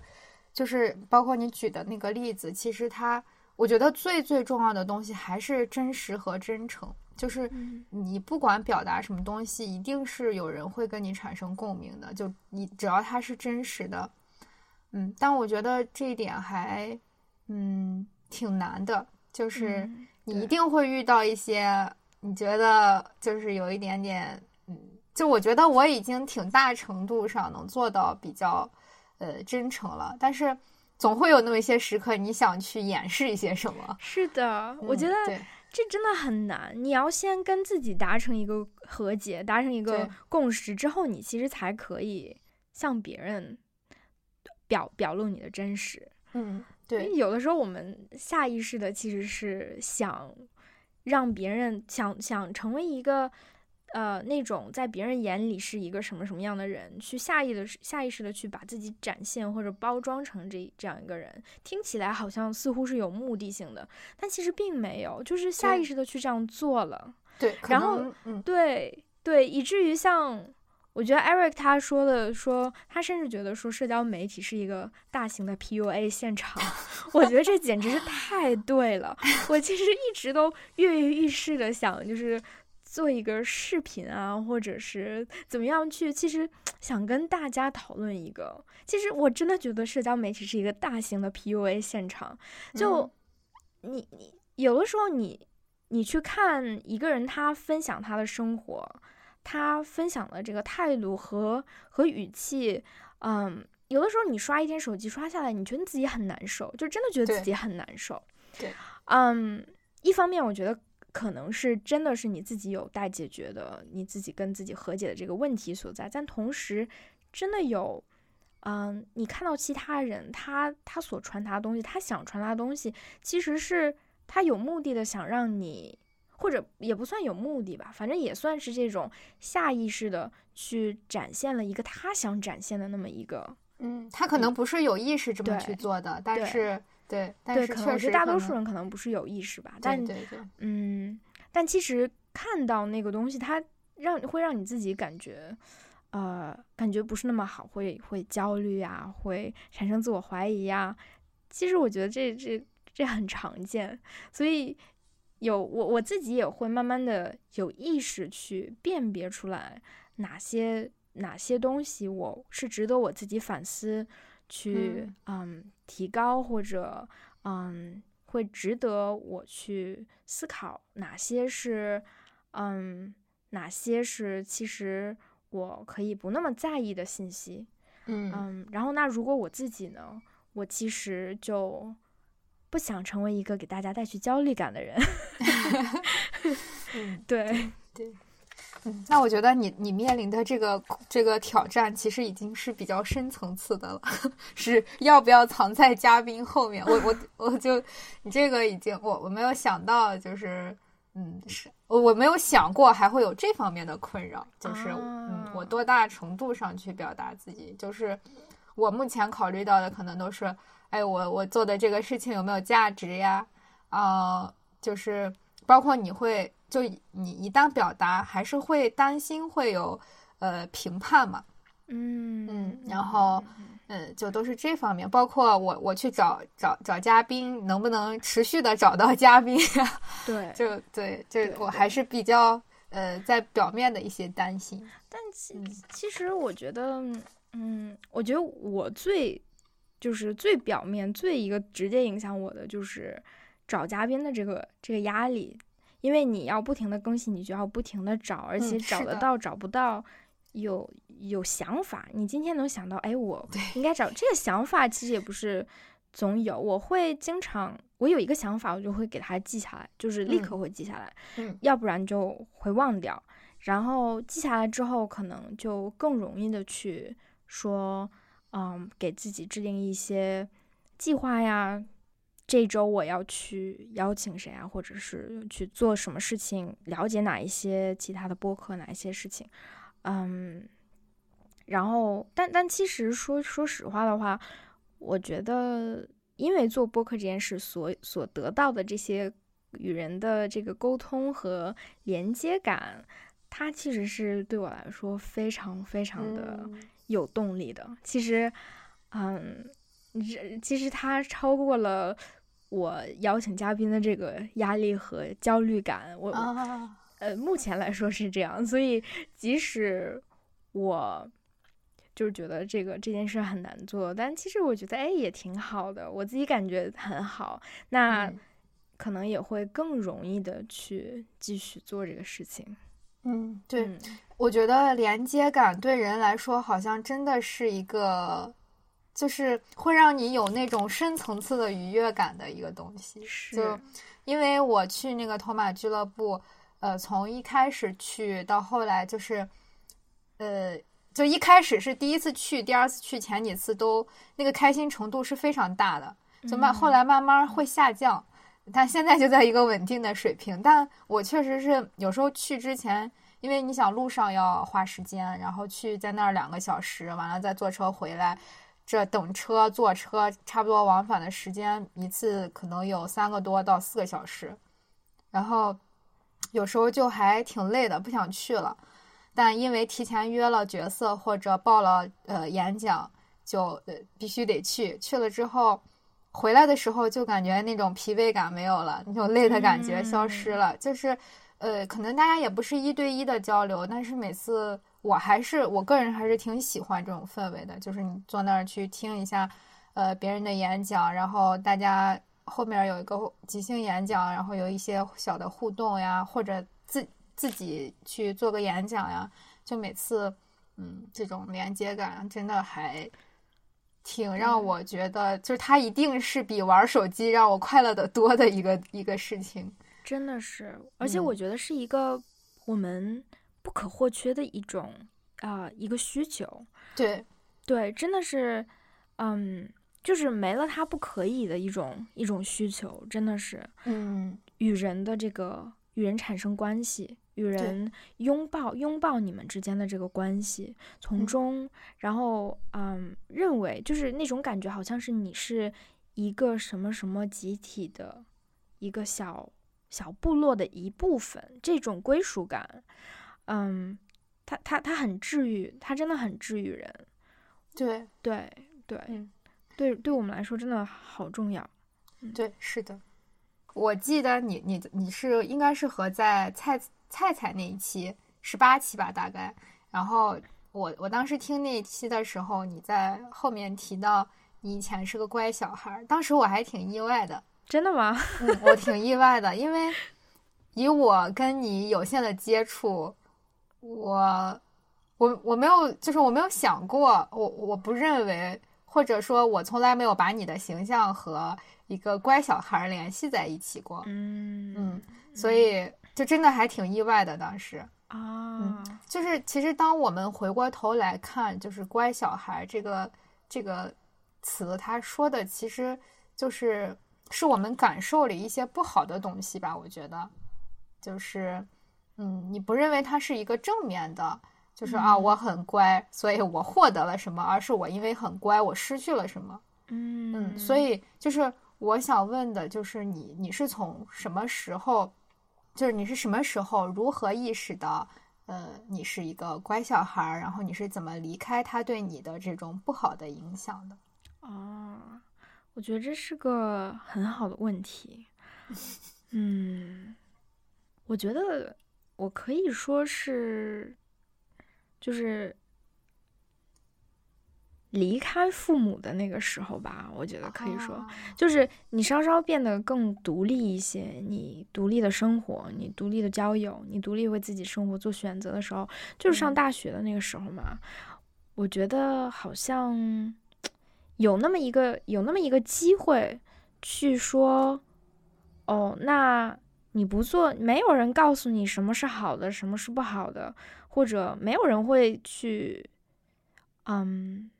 S2: 就是包括你举的那个例子，其实它，我觉得最最重要的东西还是真实和真诚。就是你不管表达什么东西，一定是有人会跟你产生共鸣的。就你只要它是真实的，嗯，但我觉得这一点还，嗯，挺难的。就是你一定会遇到一些你觉得就是有一点点，嗯，就我觉得我已经挺大程度上能做到比较，呃，真诚了。但是总会有那么一些时刻，你想去掩饰一些什么。
S1: 是的，我觉得这真的很难。你要先跟自己达成一个和解，达成一个共识之后，你其实才可以向别人表表露你的真实。
S2: 嗯。对，
S1: 有的时候我们下意识的其实是想让别人想想成为一个呃那种在别人眼里是一个什么什么样的人，去下意的下意识的去把自己展现或者包装成这这样一个人，听起来好像似乎是有目的性的，但其实并没有，就是下意识的去这样做了。
S2: 对，
S1: 然后对对，以至于像。我我觉得 Eric 他说的说，他甚至觉得说社交媒体是一个大型的 PUA 现场。我觉得这简直是太对了。我其实一直都跃跃欲试的想，就是做一个视频啊，或者是怎么样去，其实 想跟大家讨论一个。其实我真的觉得社交媒体是一个大型的 PUA 现场。就你你有的时候你你去看一个人他分享他的生活。他分享的这个态度和和语气，嗯，有的时候你刷一天手机刷下来，你觉得自己很难受，就真的觉得自己很难受。
S2: 对，
S1: 嗯，一方面我觉得可能是真的是你自己有待解决的，你自己跟自己和解的这个问题所在，但同时真的有，嗯，你看到其他人他他所传达的东西，他想传达的东西，其实是他有目的的想让你。或者也不算有目的吧，反正也算是这种下意识的去展现了一个他想展现的那么一个，
S2: 嗯，他可能不是有意识这么去做的，但是对，但是
S1: 确实大多数人可能不是有意识吧，但
S2: 对对，
S1: 嗯，但其实看到那个东西，它让会让你自己感觉，呃，感觉不是那么好，会会焦虑啊，会产生自我怀疑呀。其实我觉得这这这很常见，所以。有我我自己也会慢慢的有意识去辨别出来哪些哪些东西我是值得我自己反思，去嗯提高或者嗯会值得我去思考哪些是嗯哪些是其实我可以不那么在意的信息，
S2: 嗯
S1: 嗯，然后那如果我自己呢，我其实就。不想成为一个给大家带去焦虑感的人。
S2: 嗯，
S1: 对
S2: 对，嗯，那我觉得你你面临的这个这个挑战其实已经是比较深层次的了，是要不要藏在嘉宾后面？我我我就你这个已经我我没有想到，就是嗯，是我我没有想过还会有这方面的困扰，就是嗯，我多大程度上去表达自己？就是我目前考虑到的可能都是。哎，我我做的这个事情有没有价值呀？啊，就是包括你会，就你一旦表达，还是会担心会有呃评判嘛？
S1: 嗯
S2: 嗯，然后嗯，就都是这方面。包括我我去找找找嘉宾，能不能持续的找到嘉宾呀？
S1: 对，
S2: 就对，这我还是比较呃在表面的一些担心。
S1: 但其其实我觉得，嗯，我觉得我最。就是最表面、最一个直接影响我的，就是找嘉宾的这个这个压力，因为你要不停的更新，你就要不停的找，而且找得到找不到，有有想法，你今天能想到，哎，我应该找这个想法，其实也不是总有，我会经常，我有一个想法，我就会给它记下来，就是立刻会记下来，
S2: 嗯，
S1: 要不然就会忘掉，然后记下来之后，可能就更容易的去说。嗯，给自己制定一些计划呀。这周我要去邀请谁啊，或者是去做什么事情？了解哪一些其他的播客，哪一些事情？嗯，然后，但但其实说说实话的话，我觉得，因为做播客这件事所所得到的这些与人的这个沟通和连接感，它其实是对我来说非常非常的。有动力的，其实，嗯，这其实它超过了我邀请嘉宾的这个压力和焦虑感。我，呃，目前来说是这样，所以即使我就是觉得这个这件事很难做，但其实我觉得哎也挺好的，我自己感觉很好，那可能也会更容易的去继续做这个事情。
S2: 嗯，对，我觉得连接感对人来说好像真的是一个，就是会让你有那种深层次的愉悦感的一个东西。就因为我去那个头马俱乐部，呃，从一开始去到后来，就是，呃，就一开始是第一次去，第二次去，前几次都那个开心程度是非常大的，就慢后来慢慢会下降。但现在就在一个稳定的水平，但我确实是有时候去之前，因为你想路上要花时间，然后去在那儿两个小时，完了再坐车回来，这等车坐车差不多往返的时间一次可能有三个多到四个小时，然后有时候就还挺累的，不想去了。但因为提前约了角色或者报了呃演讲，就呃必须得去。去了之后，回来的时候就感觉那种疲惫感没有了，那种累的感觉消失了。就是呃，可能大家也不是一对一的交流，但是每次我还是我个人还是挺喜欢这种氛围的，就是你坐那儿去听一下呃别人的演讲，然后大家后面有一个即兴演讲，然后有一些小的互动呀，或者自。自己去做个演讲呀，就每次，嗯，这种连接感真的还挺让我觉得，就是它一定是比玩手机让我快乐的多的一个一个事情。
S1: 真的是，而且我觉得是一个我们不可或缺的一种啊一个需求。
S2: 对，
S1: 对，真的是，嗯，就是没了它不可以的一种一种需求，真的是，
S2: 嗯，
S1: 与人的这个与人产生关系。与人拥抱，拥抱你们之间的这个关系，从中，然后，嗯，认为就是那种感觉，好像是你是一个什么什么集体的一个小小部落的一部分，这种归属感，嗯，它它它很治愈，它真的很治愈人。
S2: 对
S1: 对对，对，对我们来说真的好重要。
S2: 对，是的，我记得你你你是应该是和在菜。菜菜那一期十八期吧，大概。然后我我当时听那一期的时候，你在后面提到你以前是个乖小孩，当时我还挺意外的。
S1: 真的吗？
S2: 嗯，我挺意外的，因为以我跟你有限的接触，我我我没有，就是我没有想过，我我不认为，或者说，我从来没有把你的形象和一个乖小孩联系在一起过。
S1: 嗯
S2: 嗯，所以。就真的还挺意外的，当时
S1: 啊，
S2: 就是其实当我们回过头来看，就是“乖小孩”这个这个词，他说的其实就是是我们感受了一些不好的东西吧？我觉得，就是嗯，你不认为它是一个正面的，就是啊，我很乖，所以我获得了什么，而是我因为很乖，我失去了什么？
S1: 嗯
S2: 嗯，所以就是我想问的，就是你你是从什么时候？就是你是什么时候如何意识到，呃，你是一个乖小孩，然后你是怎么离开他对你的这种不好的影响的？
S1: 哦，我觉得这是个很好的问题。嗯，我觉得我可以说是，就是。离开父母的那个时候吧，我觉得可以说，就是你稍稍变得更独立一些，你独立的生活，你独立的交友，你独立为自己生活做选择的时候，就是上大学的那个时候嘛。我觉得好像有那么一个有那么一个机会去说，哦，那你不做，没有人告诉你什么是好的，什么是不好的，或者没有人会去，嗯。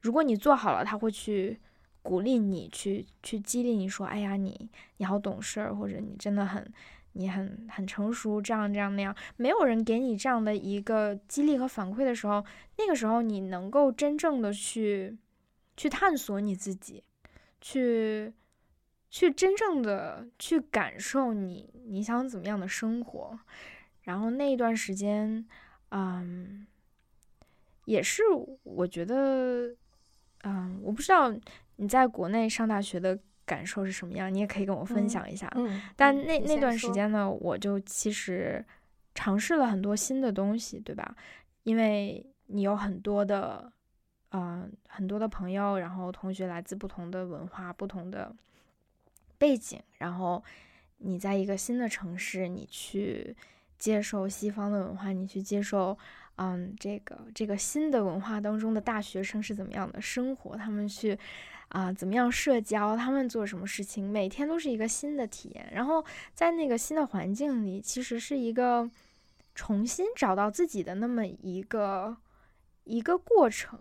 S1: 如果你做好了，他会去鼓励你，去去激励你说：“哎呀，你你好懂事儿，或者你真的很你很很成熟，这样这样那样。”没有人给你这样的一个激励和反馈的时候，那个时候你能够真正的去去探索你自己，去去真正的去感受你你想怎么样的生活。然后那一段时间，嗯，也是我觉得。嗯，我不知道你在国内上大学的感受是什么样，你也可以跟我分享一下。
S2: 嗯，
S1: 但那那段时间呢，我就其实尝试了很多新的东西，对吧？因为你有很多的，嗯，很多的朋友，然后同学来自不同的文化、不同的背景，然后你在一个新的城市，你去接受西方的文化，你去接受。嗯，这个这个新的文化当中的大学生是怎么样的生活？他们去啊，怎么样社交？他们做什么事情？每天都是一个新的体验。然后在那个新的环境里，其实是一个重新找到自己的那么一个一个过程。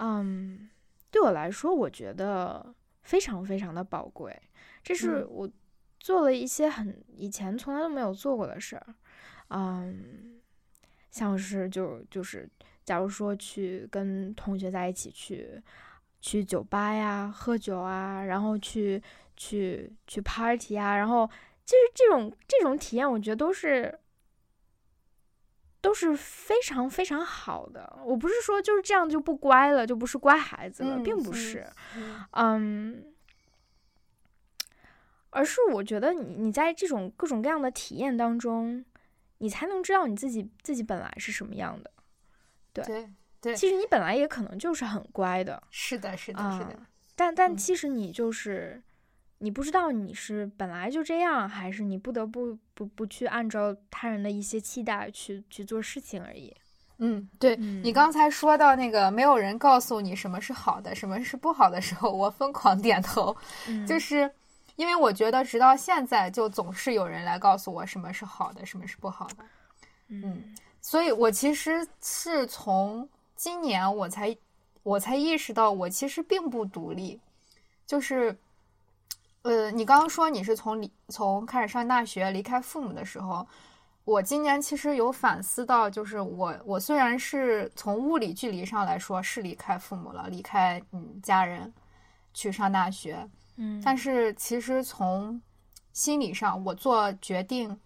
S1: 嗯，对我来说，我觉得非常非常的宝贵。这是我做了一些很以前从来都没有做过的事儿。嗯。像是就就是，假如说去跟同学在一起去去酒吧呀喝酒啊，然后去去去 party 啊，然后就是这种这种体验，我觉得都是都是非常非常好的。我不是说就是这样就不乖了，就不是乖孩子了，并不是。嗯，而是我觉得你你在这种各种各样的体验当中，你才能知道你自己自己本来是什么样的。
S2: 对对，
S1: 其实你本来也可能就是很乖的。
S2: 是的，是的，是的。
S1: 但但其实你就是。你不知道你是本来就这样，还是你不得不不不去按照他人的一些期待去去做事情而已。
S2: 嗯，对你刚才说到那个没有人告诉你什么是好的，什么是不好的时候，我疯狂点头。就是因为我觉得直到现在，就总是有人来告诉我什么是好的，什么是不好的。
S1: 嗯，
S2: 所以我其实是从今年我才我才意识到，我其实并不独立，就是。呃，你刚刚说你是从离从开始上大学离开父母的时候，我今年其实有反思到，就是我我虽然是从物理距离上来说是离开父母了，离开嗯家人去上大学，
S1: 嗯，
S2: 但是其实从心理上，我做决定，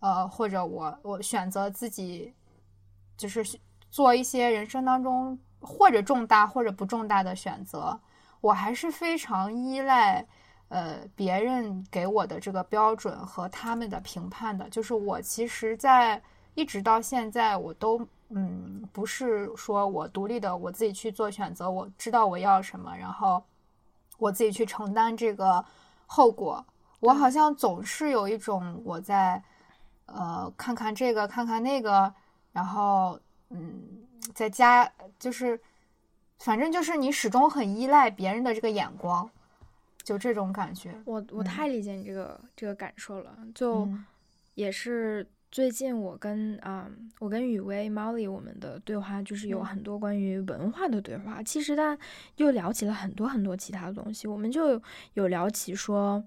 S2: 呃，或者我我选择自己，就是做一些人生当中或者重大或者不重大的选择，我还是非常依赖。呃，别人给我的这个标准和他们的评判的，就是我其实，在一直到现在，我都嗯，不是说我独立的，我自己去做选择，我知道我要什么，然后我自己去承担这个后果。我好像总是有一种我在呃，看看这个，看看那个，然后嗯，在家就是，反正就是你始终很依赖别人的这个眼光。就这种感觉，
S1: 我我太理解你这个这个感受了。就也是最近我跟啊，我跟雨薇、Molly 我们的对话，就是有很多关于文化的对话。其实，但又聊起了很多很多其他的东西。我们就有聊起说，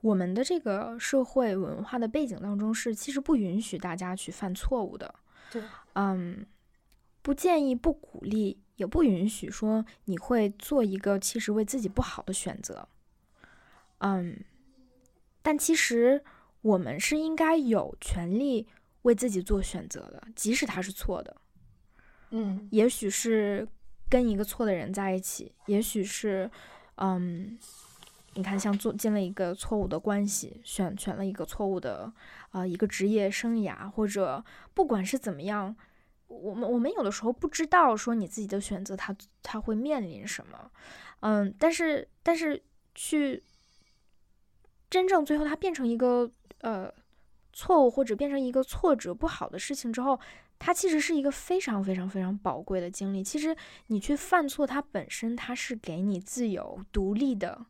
S1: 我们的这个社会文化的背景当中是，其实不允许大家去犯错误的。
S2: 对，
S1: 嗯，不建议、不鼓励，也不允许说你会做一个其实为自己不好的选择。嗯，但其实我们是应该有权利为自己做选择的，即使他是错的。
S2: 嗯，
S1: 也许是跟一个错的人在一起，也许是，嗯，你看，像做进了一个错误的关系，选选了一个错误的啊一个职业生涯，或者不管是怎么样，我们我们有的时候不知道说你自己的选择，他他会面临什么。嗯，但是但是去。真正最后它变成一个呃错误，或者变成一个挫折不好的事情之后，它其实是一个非常非常非常宝贵的经历。其实你去犯错，它本身它是给你自由独立的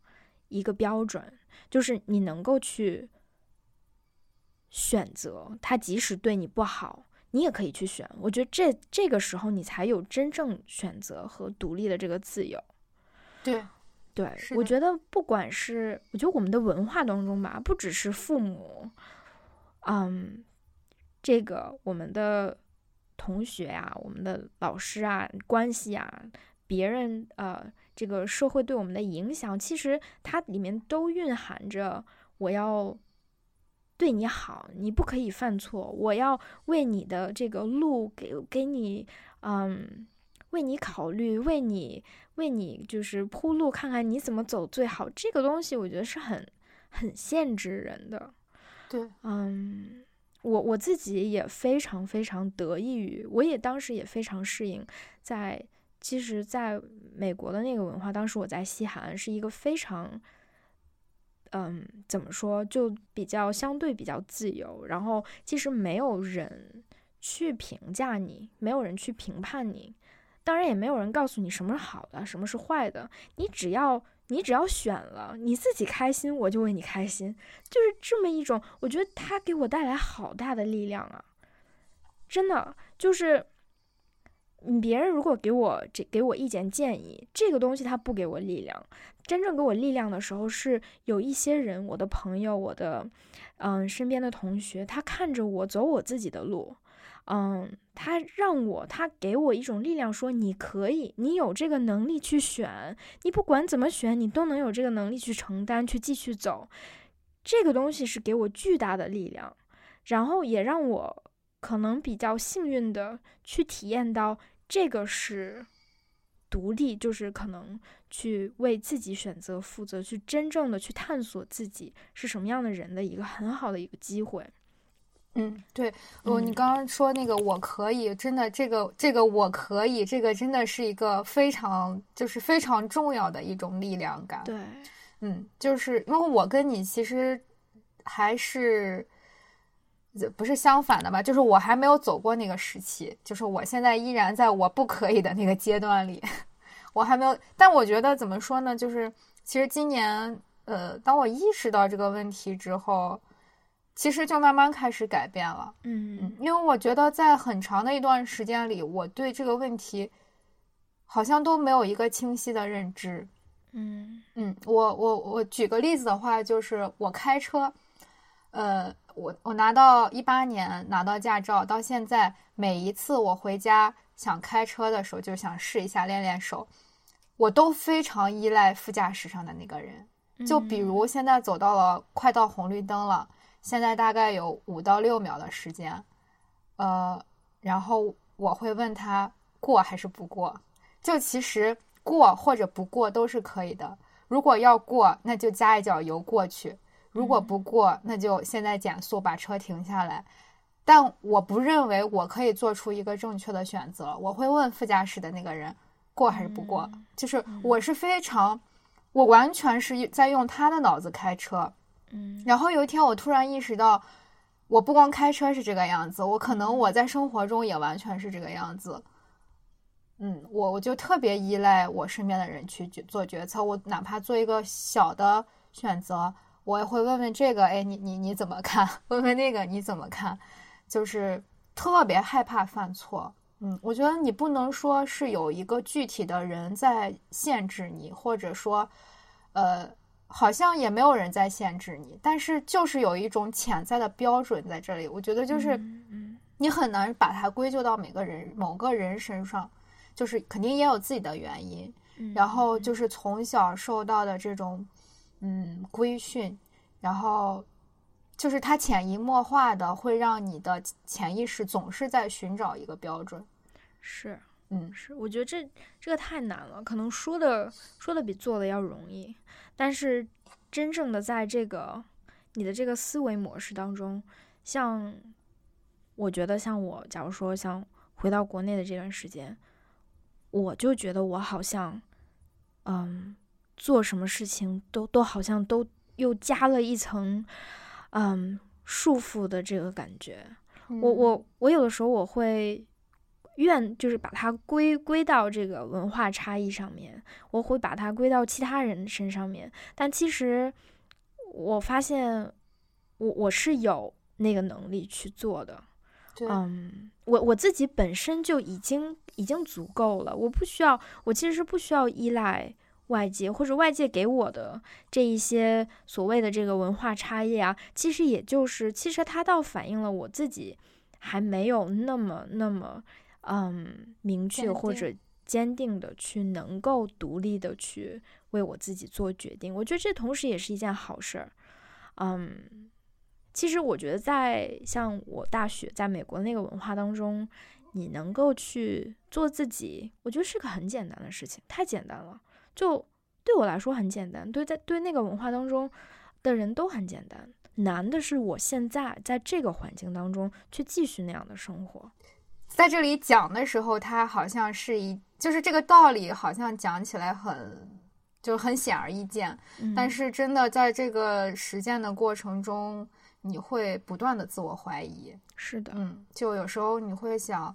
S1: 一个标准，就是你能够去选择它，即使对你不好，你也可以去选。我觉得这这个时候你才有真正选择和独立的这个自由。
S2: 对。
S1: 对，我觉得不管是，我觉得我们的文化当中吧，不只是父母，嗯，这个我们的同学啊，我们的老师啊，关系啊，别人呃，这个社会对我们的影响，其实它里面都蕴含着我要对你好，你不可以犯错，我要为你的这个路给给你，嗯。为你考虑，为你为你就是铺路，看看你怎么走最好。这个东西我觉得是很很限制人的。
S2: 对，
S1: 嗯，我我自己也非常非常得益于，我也当时也非常适应。在其实，在美国的那个文化，当时我在西海岸是一个非常，嗯，怎么说，就比较相对比较自由。然后其实没有人去评价你，没有人去评判你。当然也没有人告诉你什么是好的，什么是坏的。你只要你只要选了，你自己开心，我就为你开心。就是这么一种，我觉得他给我带来好大的力量啊！真的，就是别人如果给我这给我意见建议，这个东西他不给我力量。真正给我力量的时候，是有一些人，我的朋友，我的嗯身边的同学，他看着我走我自己的路。嗯，他让我，他给我一种力量，说你可以，你有这个能力去选，你不管怎么选，你都能有这个能力去承担，去继续走。这个东西是给我巨大的力量，然后也让我可能比较幸运的去体验到这个是独立，就是可能去为自己选择负责，去真正的去探索自己是什么样的人的一个很好的一个机会。
S2: 嗯，对，我你刚刚说那个我可以，真的这个这个我可以，这个真的是一个非常就是非常重要的一种力量感。
S1: 对，
S2: 嗯，就是因为我跟你其实还是不是相反的吧？就是我还没有走过那个时期，就是我现在依然在我不可以的那个阶段里，我还没有。但我觉得怎么说呢？就是其实今年，呃，当我意识到这个问题之后。其实就慢慢开始改变了，
S1: 嗯，
S2: 因为我觉得在很长的一段时间里，我对这个问题好像都没有一个清晰的认知，
S1: 嗯。
S2: 嗯，我我我举个例子的话，就是我开车，呃，我我拿到一八年拿到驾照到现在，每一次我回家想开车的时候，就想试一下练练手，我都非常依赖副驾驶上的那个人，就比如现在走到了快到红绿灯了。现在大概有五到六秒的时间，呃，然后我会问他过还是不过。就其实过或者不过都是可以的。如果要过，那就加一脚油过去；如果不过，那就现在减速把车停下来。但我不认为我可以做出一个正确的选择。我会问副驾驶的那个人过还是不过。就是我是非常，我完全是在用他的脑子开车。
S1: 嗯，
S2: 然后有一天我突然意识到，我不光开车是这个样子，我可能我在生活中也完全是这个样子。嗯，我我就特别依赖我身边的人去做决策，我哪怕做一个小的选择，我也会问问这个，哎，你你你怎么看？问问那个你怎么看？就是特别害怕犯错。嗯，我觉得你不能说是有一个具体的人在限制你，或者说，呃。好像也没有人在限制你，但是就是有一种潜在的标准在这里。我觉得就是，你很难把它归咎到每个人、某个人身上，就是肯定也有自己的原因。然后就是从小受到的这种，嗯，规训，然后就是它潜移默化的会让你的潜意识总是在寻找一个标准。
S1: 是，
S2: 嗯，
S1: 是。我觉得这这个太难了，可能说的说的比做的要容易。但是，真正的在这个你的这个思维模式当中，像我觉得，像我，假如说像回到国内的这段时间，我就觉得我好像，嗯，做什么事情都都好像都又加了一层，嗯，束缚的这个感觉。我我我有的时候我会。愿就是把它归归到这个文化差异上面，我会把它归到其他人身上面。但其实我发现，我我是有那个能力去做的。嗯，我我自己本身就已经已经足够了，我不需要，我其实是不需要依赖外界或者外界给我的这一些所谓的这个文化差异啊。其实也就是，其实它倒反映了我自己还没有那么那么。嗯，明确或者坚定的去能够独立的去为我自己做决定，我觉得这同时也是一件好事儿。嗯，其实我觉得在像我大学在美国那个文化当中，你能够去做自己，我觉得是个很简单的事情，太简单了。就对我来说很简单，对在对那个文化当中的人都很简单。难的是我现在在这个环境当中去继续那样的生活。
S2: 在这里讲的时候，它好像是一，就是这个道理，好像讲起来很，就很显而易见。但是真的在这个实践的过程中，你会不断的自我怀疑。
S1: 是的，
S2: 嗯，就有时候你会想，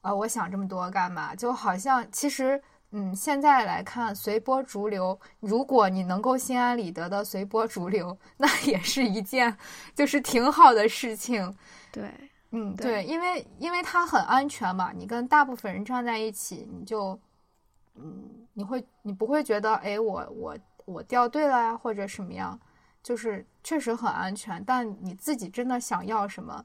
S2: 啊，我想这么多干嘛？就好像其实，嗯，现在来看随波逐流，如果你能够心安理得的随波逐流，那也是一件就是挺好的事情。
S1: 对。
S2: 嗯，对，因为因为它很安全嘛，你跟大部分人站在一起，你就，嗯，你会你不会觉得，哎，我我我掉队了呀，或者什么样，就是确实很安全。但你自己真的想要什么，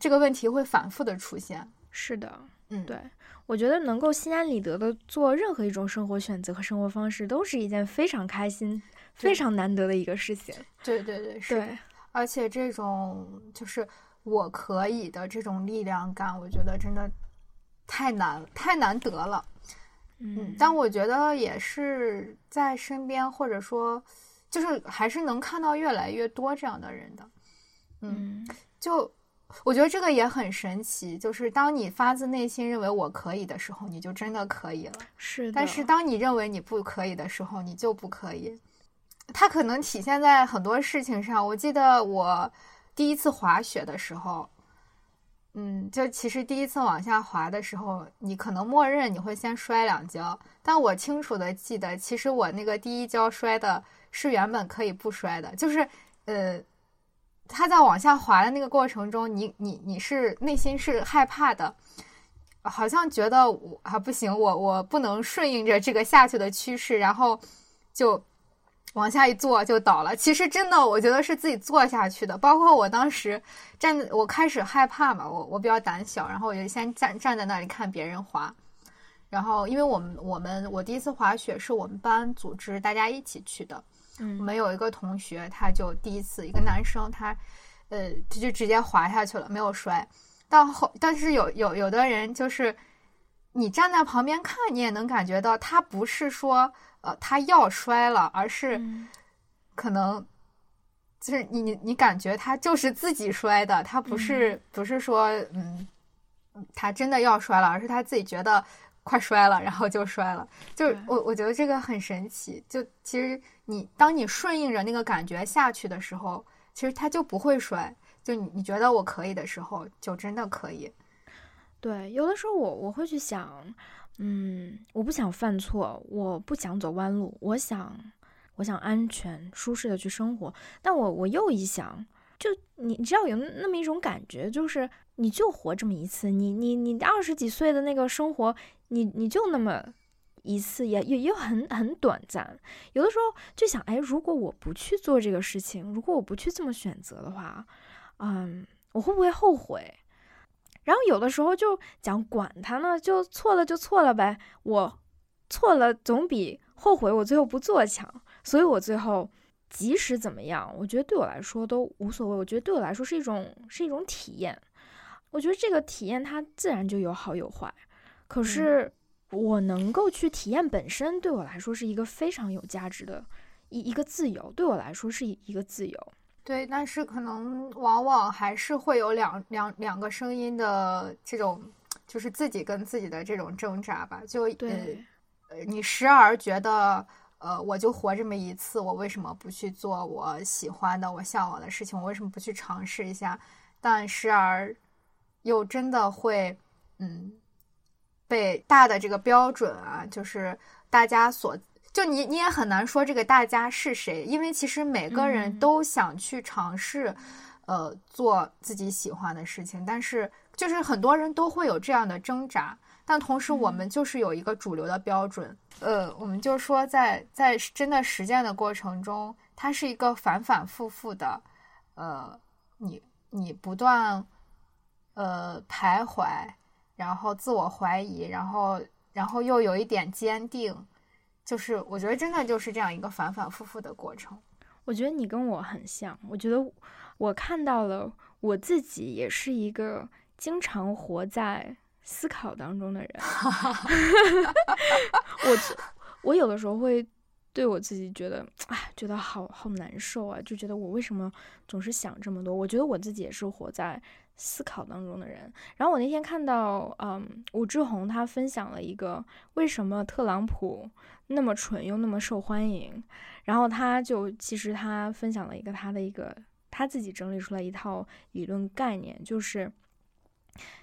S2: 这个问题会反复的出现。
S1: 是的，
S2: 嗯，
S1: 对，我觉得能够心安理得的做任何一种生活选择和生活方式，都是一件非常开心、非常难得的一个事情。
S2: 对对对，是。
S1: 对，
S2: 而且这种就是。我可以的这种力量感，我觉得真的太难太难得了。嗯，但我觉得也是在身边，或者说，就是还是能看到越来越多这样的人的。嗯，就我觉得这个也很神奇，就是当你发自内心认为我可以的时候，你就真的可以了。
S1: 是的，
S2: 但是当你认为你不可以的时候，你就不可以。它可能体现在很多事情上。我记得我第一次滑雪的时候。嗯，就其实第一次往下滑的时候，你可能默认你会先摔两跤，但我清楚的记得，其实我那个第一跤摔的是原本可以不摔的，就是呃，他在往下滑的那个过程中，你你你是内心是害怕的，好像觉得我啊不行，我我不能顺应着这个下去的趋势，然后就。往下一坐就倒了。其实真的，我觉得是自己坐下去的。包括我当时站，我开始害怕嘛，我我比较胆小，然后我就先站站在那里看别人滑。然后，因为我们我们我第一次滑雪是我们班组织大家一起去的。
S1: 嗯，
S2: 我们有一个同学，他就第一次一个男生，他呃他就直接滑下去了，没有摔。到后，但是有有有的人就是你站在旁边看，你也能感觉到他不是说。呃，他要摔了，而是可能就是你你你感觉他就是自己摔的，他不是不是说嗯，他真的要摔了，而是他自己觉得快摔了，然后就摔了。就是我我觉得这个很神奇。就其实你当你顺应着那个感觉下去的时候，其实他就不会摔。就你你觉得我可以的时候，就真的可以。
S1: 对，有的时候我我会去想。嗯，我不想犯错，我不想走弯路，我想，我想安全、舒适的去生活。但我我又一想，就你，你知道有那么一种感觉，就是你就活这么一次，你你你二十几岁的那个生活，你你就那么一次，也也也很很短暂。有的时候就想，哎，如果我不去做这个事情，如果我不去这么选择的话，嗯，我会不会后悔？然后有的时候就讲管他呢，就错了就错了呗，我错了总比后悔我最后不做强，所以我最后即使怎么样，我觉得对我来说都无所谓。我觉得对我来说是一种是一种体验，我觉得这个体验它自然就有好有坏，可是我能够去体验本身对我来说是一个非常有价值的一一个自由，对我来说是一个自由。
S2: 对，但是可能往往还是会有两两两个声音的这种，就是自己跟自己的这种挣扎吧。就
S1: 对，
S2: 呃，你时而觉得，呃，我就活这么一次，我为什么不去做我喜欢的、我向往的事情？我为什么不去尝试一下？但时而又真的会，嗯，被大的这个标准啊，就是大家所。就你，你也很难说这个大家是谁，因为其实每个人都想去尝试，呃，做自己喜欢的事情，但是就是很多人都会有这样的挣扎，但同时我们就是有一个主流的标准，呃，我们就说在在真的实践的过程中，它是一个反反复复的，呃，你你不断呃徘徊，然后自我怀疑，然后然后又有一点坚定。就是我觉得真的就是这样一个反反复复的过程。
S1: 我觉得你跟我很像，我觉得我看到了我自己也是一个经常活在思考当中的人。我我有的时候会对我自己觉得，哎，觉得好好难受啊，就觉得我为什么总是想这么多？我觉得我自己也是活在思考当中的人。然后我那天看到，嗯，武志红他分享了一个为什么特朗普。那么蠢又那么受欢迎，然后他就其实他分享了一个他的一个他自己整理出来一套理论概念，就是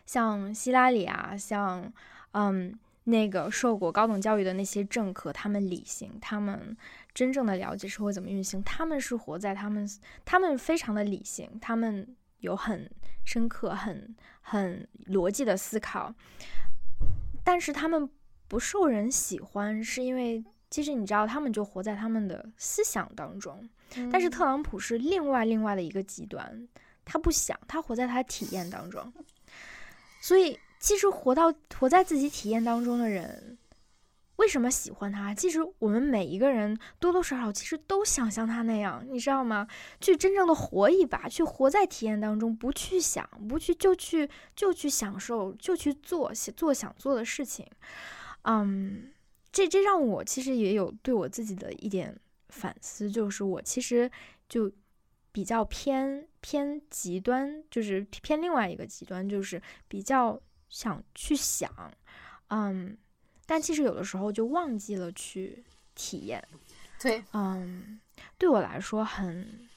S1: 像希拉里啊，像嗯那个受过高等教育的那些政客，他们理性，他们真正的了解社会怎么运行，他们是活在他们他们非常的理性，他们有很深刻、很很逻辑的思考，但是他们。不受人喜欢，是因为其实你知道，他们就活在他们的思想当中。但是特朗普是另外另外的一个极端，他不想，他活在他体验当中。所以，其实活到活在自己体验当中的人，为什么喜欢他？其实我们每一个人多多少少其实都想像他那样，你知道吗？去真正的活一把，去活在体验当中，不去想，不去就去就去享受，就去做做想做的事情。嗯，这这让我其实也有对我自己的一点反思，就是我其实就比较偏偏极端，就是偏另外一个极端，就是比较想去想，嗯。但其实有的时候就忘记了去体验，
S2: 对，
S1: 嗯，对我来说很，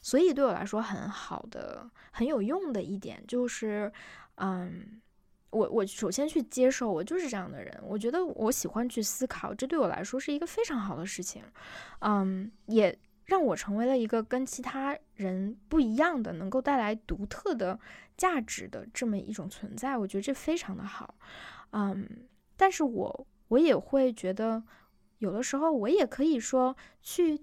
S1: 所以对我来说很好的、很有用的一点就是，嗯，我我首先去接受我就是这样的人，我觉得我喜欢去思考，这对我来说是一个非常好的事情，嗯，也让我成为了一个跟其他人不一样的、能够带来独特的价值的这么一种存在，我觉得这非常的好，嗯。但是我我也会觉得，有的时候我也可以说去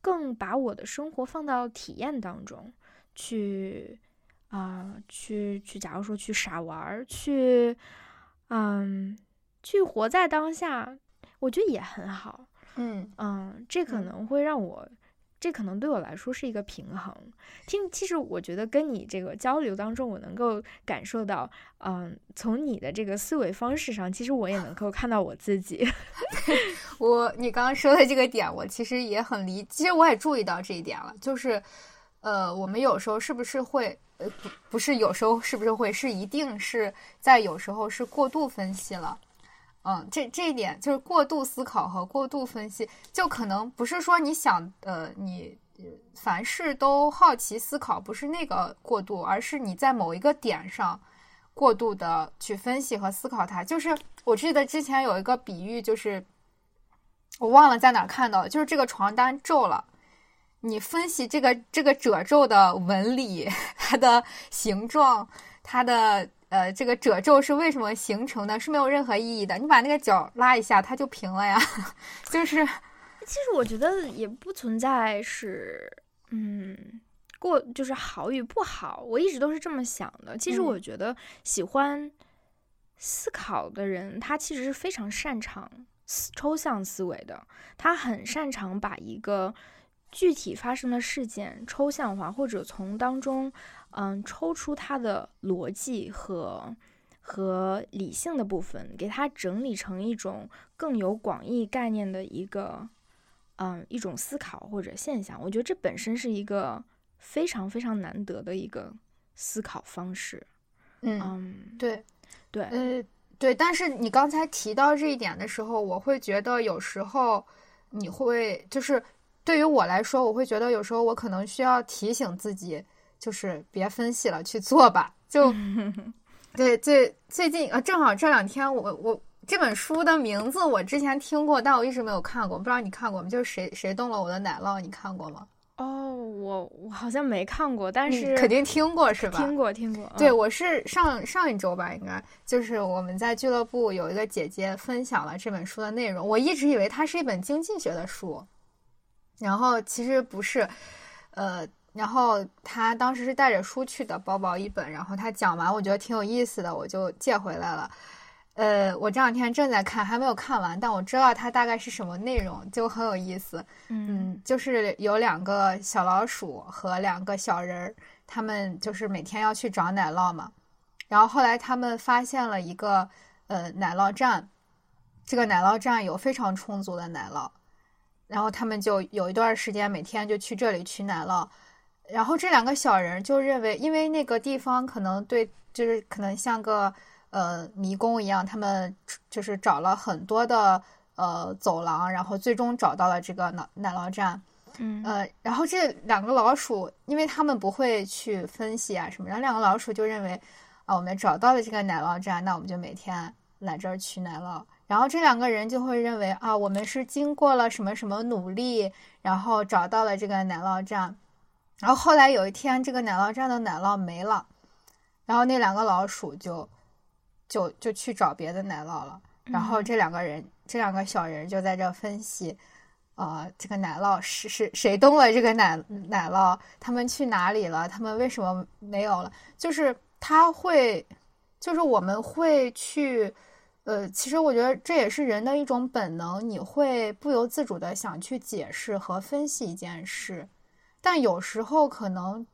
S1: 更把我的生活放到体验当中去啊，去去，假如说去傻玩儿，去嗯，去活在当下，我觉得也很好。
S2: 嗯
S1: 嗯，这可能会让我。这可能对我来说是一个平衡。听，其实我觉得跟你这个交流当中，我能够感受到，嗯，从你的这个思维方式上，其实我也能够看到我自己。
S2: 我，你刚刚说的这个点，我其实也很理，其实我也注意到这一点了。就是，呃，我们有时候是不是会，呃，不，不是有时候是不是会，是一定是在有时候是过度分析了。嗯，这这一点就是过度思考和过度分析，就可能不是说你想，呃，你凡事都好奇思考，不是那个过度，而是你在某一个点上过度的去分析和思考它。就是我记得之前有一个比喻，就是我忘了在哪看到的，就是这个床单皱了，你分析这个这个褶皱的纹理、它的形状、它的。呃，这个褶皱是为什么形成的？是没有任何意义的。你把那个角拉一下，它就平了呀。就是，
S1: 其实我觉得也不存在是，嗯，过就是好与不好。我一直都是这么想的。其实我觉得喜欢思考的人，他其实是非常擅长抽象思维的。他很擅长把一个具体发生的事件抽象化，或者从当中。嗯，抽出它的逻辑和和理性的部分，给它整理成一种更有广义概念的一个，嗯，一种思考或者现象。我觉得这本身是一个非常非常难得的一个思考方式。
S2: 嗯，对，
S1: 对，
S2: 呃，对。但是你刚才提到这一点的时候，我会觉得有时候你会就是对于我来说，我会觉得有时候我可能需要提醒自己。就是别分析了，去做吧。就 对，最最近啊，正好这两天，我我这本书的名字我之前听过，但我一直没有看过，不知道你看过吗？就是谁谁动了我的奶酪，你看过吗？
S1: 哦，我我好像没看过，但是
S2: 肯定听过是吧？
S1: 听过听过。
S2: 对，我是上上一周吧，应该就是我们在俱乐部有一个姐姐分享了这本书的内容，我一直以为它是一本经济学的书，然后其实不是，呃。然后他当时是带着书去的，薄薄一本。然后他讲完，我觉得挺有意思的，我就借回来了。呃，我这两天正在看，还没有看完，但我知道它大概是什么内容，就很有意思。嗯，就是有两个小老鼠和两个小人儿，他们就是每天要去找奶酪嘛。然后后来他们发现了一个呃奶酪站，这个奶酪站有非常充足的奶酪，然后他们就有一段时间每天就去这里取奶酪。然后这两个小人就认为，因为那个地方可能对，就是可能像个呃迷宫一样，他们就是找了很多的呃走廊，然后最终找到了这个奶奶酪站。
S1: 嗯，
S2: 呃，然后这两个老鼠，因为他们不会去分析啊什么，然后两个老鼠就认为，啊，我们找到了这个奶酪站，那我们就每天来这儿取奶酪。然后这两个人就会认为，啊，我们是经过了什么什么努力，然后找到了这个奶酪站。然后后来有一天，这个奶酪站的奶酪没了，然后那两个老鼠就就就去找别的奶酪了。然后这两个人，这两个小人就在这分析，呃，这个奶酪是是谁动了这个奶奶酪？他们去哪里了？他们为什么没有了？就是他会，就是我们会去，呃，其实我觉得这也是人的一种本能，你会不由自主的想去解释和分析一件事，但有时候可能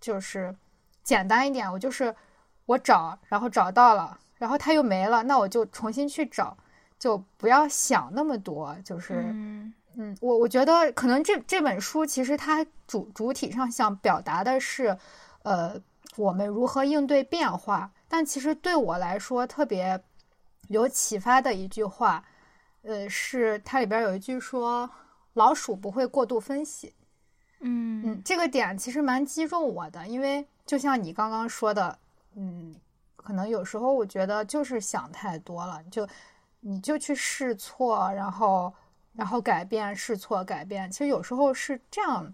S2: 就是简单一点，我就是我找，然后找到了，然后它又没了，那我就重新去找，就不要想那么多，就是嗯，我我觉得可能这这本书其实它主主体上想表达的是，呃，我们如何应对变化，但其实对我来说特别。有启发的一句话，呃，是它里边有一句说：“老鼠不会过度分析。”
S1: 嗯
S2: 嗯，这个点其实蛮击中我的，因为就像你刚刚说的，嗯，可能有时候我觉得就是想太多了，就你就去试错，然后然后改变，试错改变，其实有时候是这样。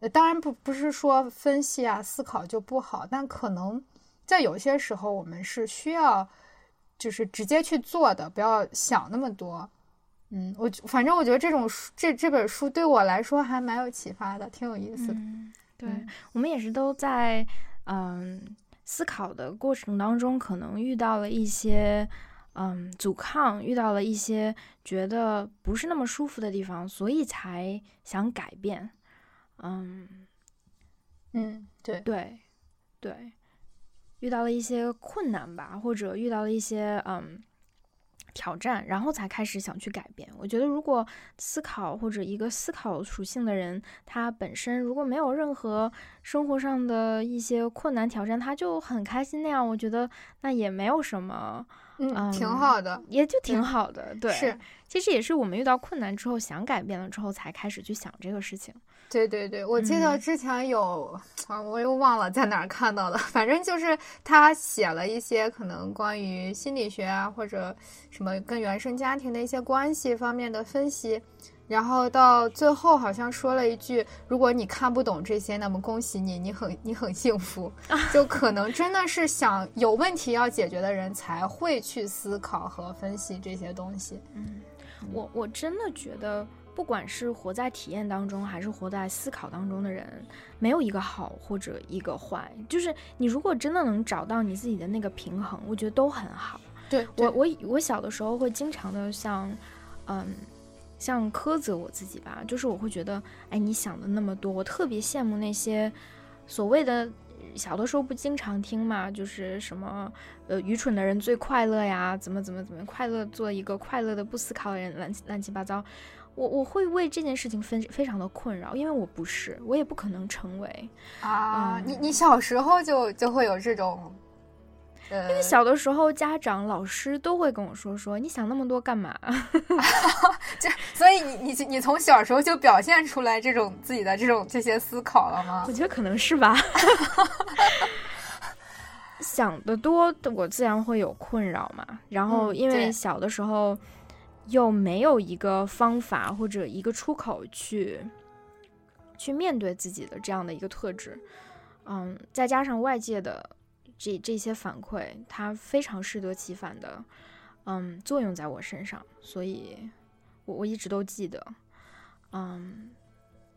S2: 呃，当然不不是说分析啊思考就不好，但可能在有些时候我们是需要。就是直接去做的，不要想那么多。嗯，我反正我觉得这种书，这这本书对我来说还蛮有启发的，挺有意思的。
S1: 对我们也是都在嗯思考的过程当中，可能遇到了一些嗯阻抗，遇到了一些觉得不是那么舒服的地方，所以才想改变。
S2: 嗯嗯，对
S1: 对对。遇到了一些困难吧，或者遇到了一些嗯挑战，然后才开始想去改变。我觉得，如果思考或者一个思考属性的人，他本身如果没有任何生活上的一些困难挑战，他就很开心那样，我觉得那也没有什么，
S2: 嗯，挺好的，
S1: 也就挺好的。对，
S2: 是，
S1: 其实也是我们遇到困难之后想改变了之后，才开始去想这个事情。
S2: 对对对，我记得之前有啊，我又忘了在哪儿看到的，反正就是他写了一些可能关于心理学啊，或者什么跟原生家庭的一些关系方面的分析，然后到最后好像说了一句：如果你看不懂这些，那么恭喜你，你很你很幸福。就可能真的是想有问题要解决的人才会去思考和分析这些东西。
S1: 嗯，我我真的觉得。不管是活在体验当中，还是活在思考当中的人，没有一个好或者一个坏。就是你如果真的能找到你自己的那个平衡，我觉得都很好。
S2: 对
S1: 我，我我小的时候会经常的像，嗯，像苛责我自己吧。就是我会觉得，哎，你想的那么多，我特别羡慕那些所谓的小的时候不经常听嘛，就是什么呃，愚蠢的人最快乐呀，怎么怎么怎么快乐，做一个快乐的不思考的人，乱乱七八糟。我我会为这件事情非非常的困扰，因为我不是，我也不可能成为
S2: 啊。你你小时候就就会有这种，
S1: 因为小的时候家长老师都会跟我说说，你想那么多干嘛？
S2: 就所以你你你从小时候就表现出来这种自己的这种这些思考了吗？
S1: 我觉得可能是吧。想的多，我自然会有困扰嘛。然后因为小的时候。又没有一个方法或者一个出口去去面对自己的这样的一个特质，嗯，再加上外界的这这些反馈，它非常适得其反的，嗯，作用在我身上，所以我我一直都记得，嗯，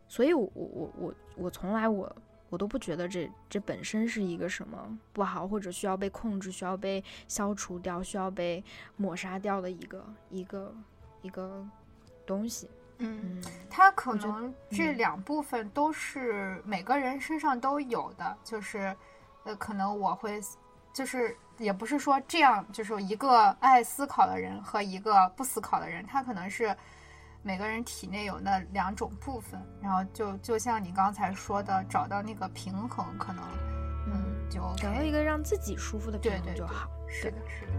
S1: 所以我我我我我从来我。我都不觉得这这本身是一个什么不好，或者需要被控制、需要被消除掉、需要被抹杀掉的一个一个一个东西。
S2: 嗯，它可能这两部分都是每个人身上都有的，就是呃，可能我会就是也不是说这样，就是一个爱思考的人和一个不思考的人，他可能是。每个人体内有那两种部分，然后就就像你刚才说的，找到那个平衡，可能，嗯，就
S1: 找到一个让自己舒服的平衡就好。
S2: 是的，是的。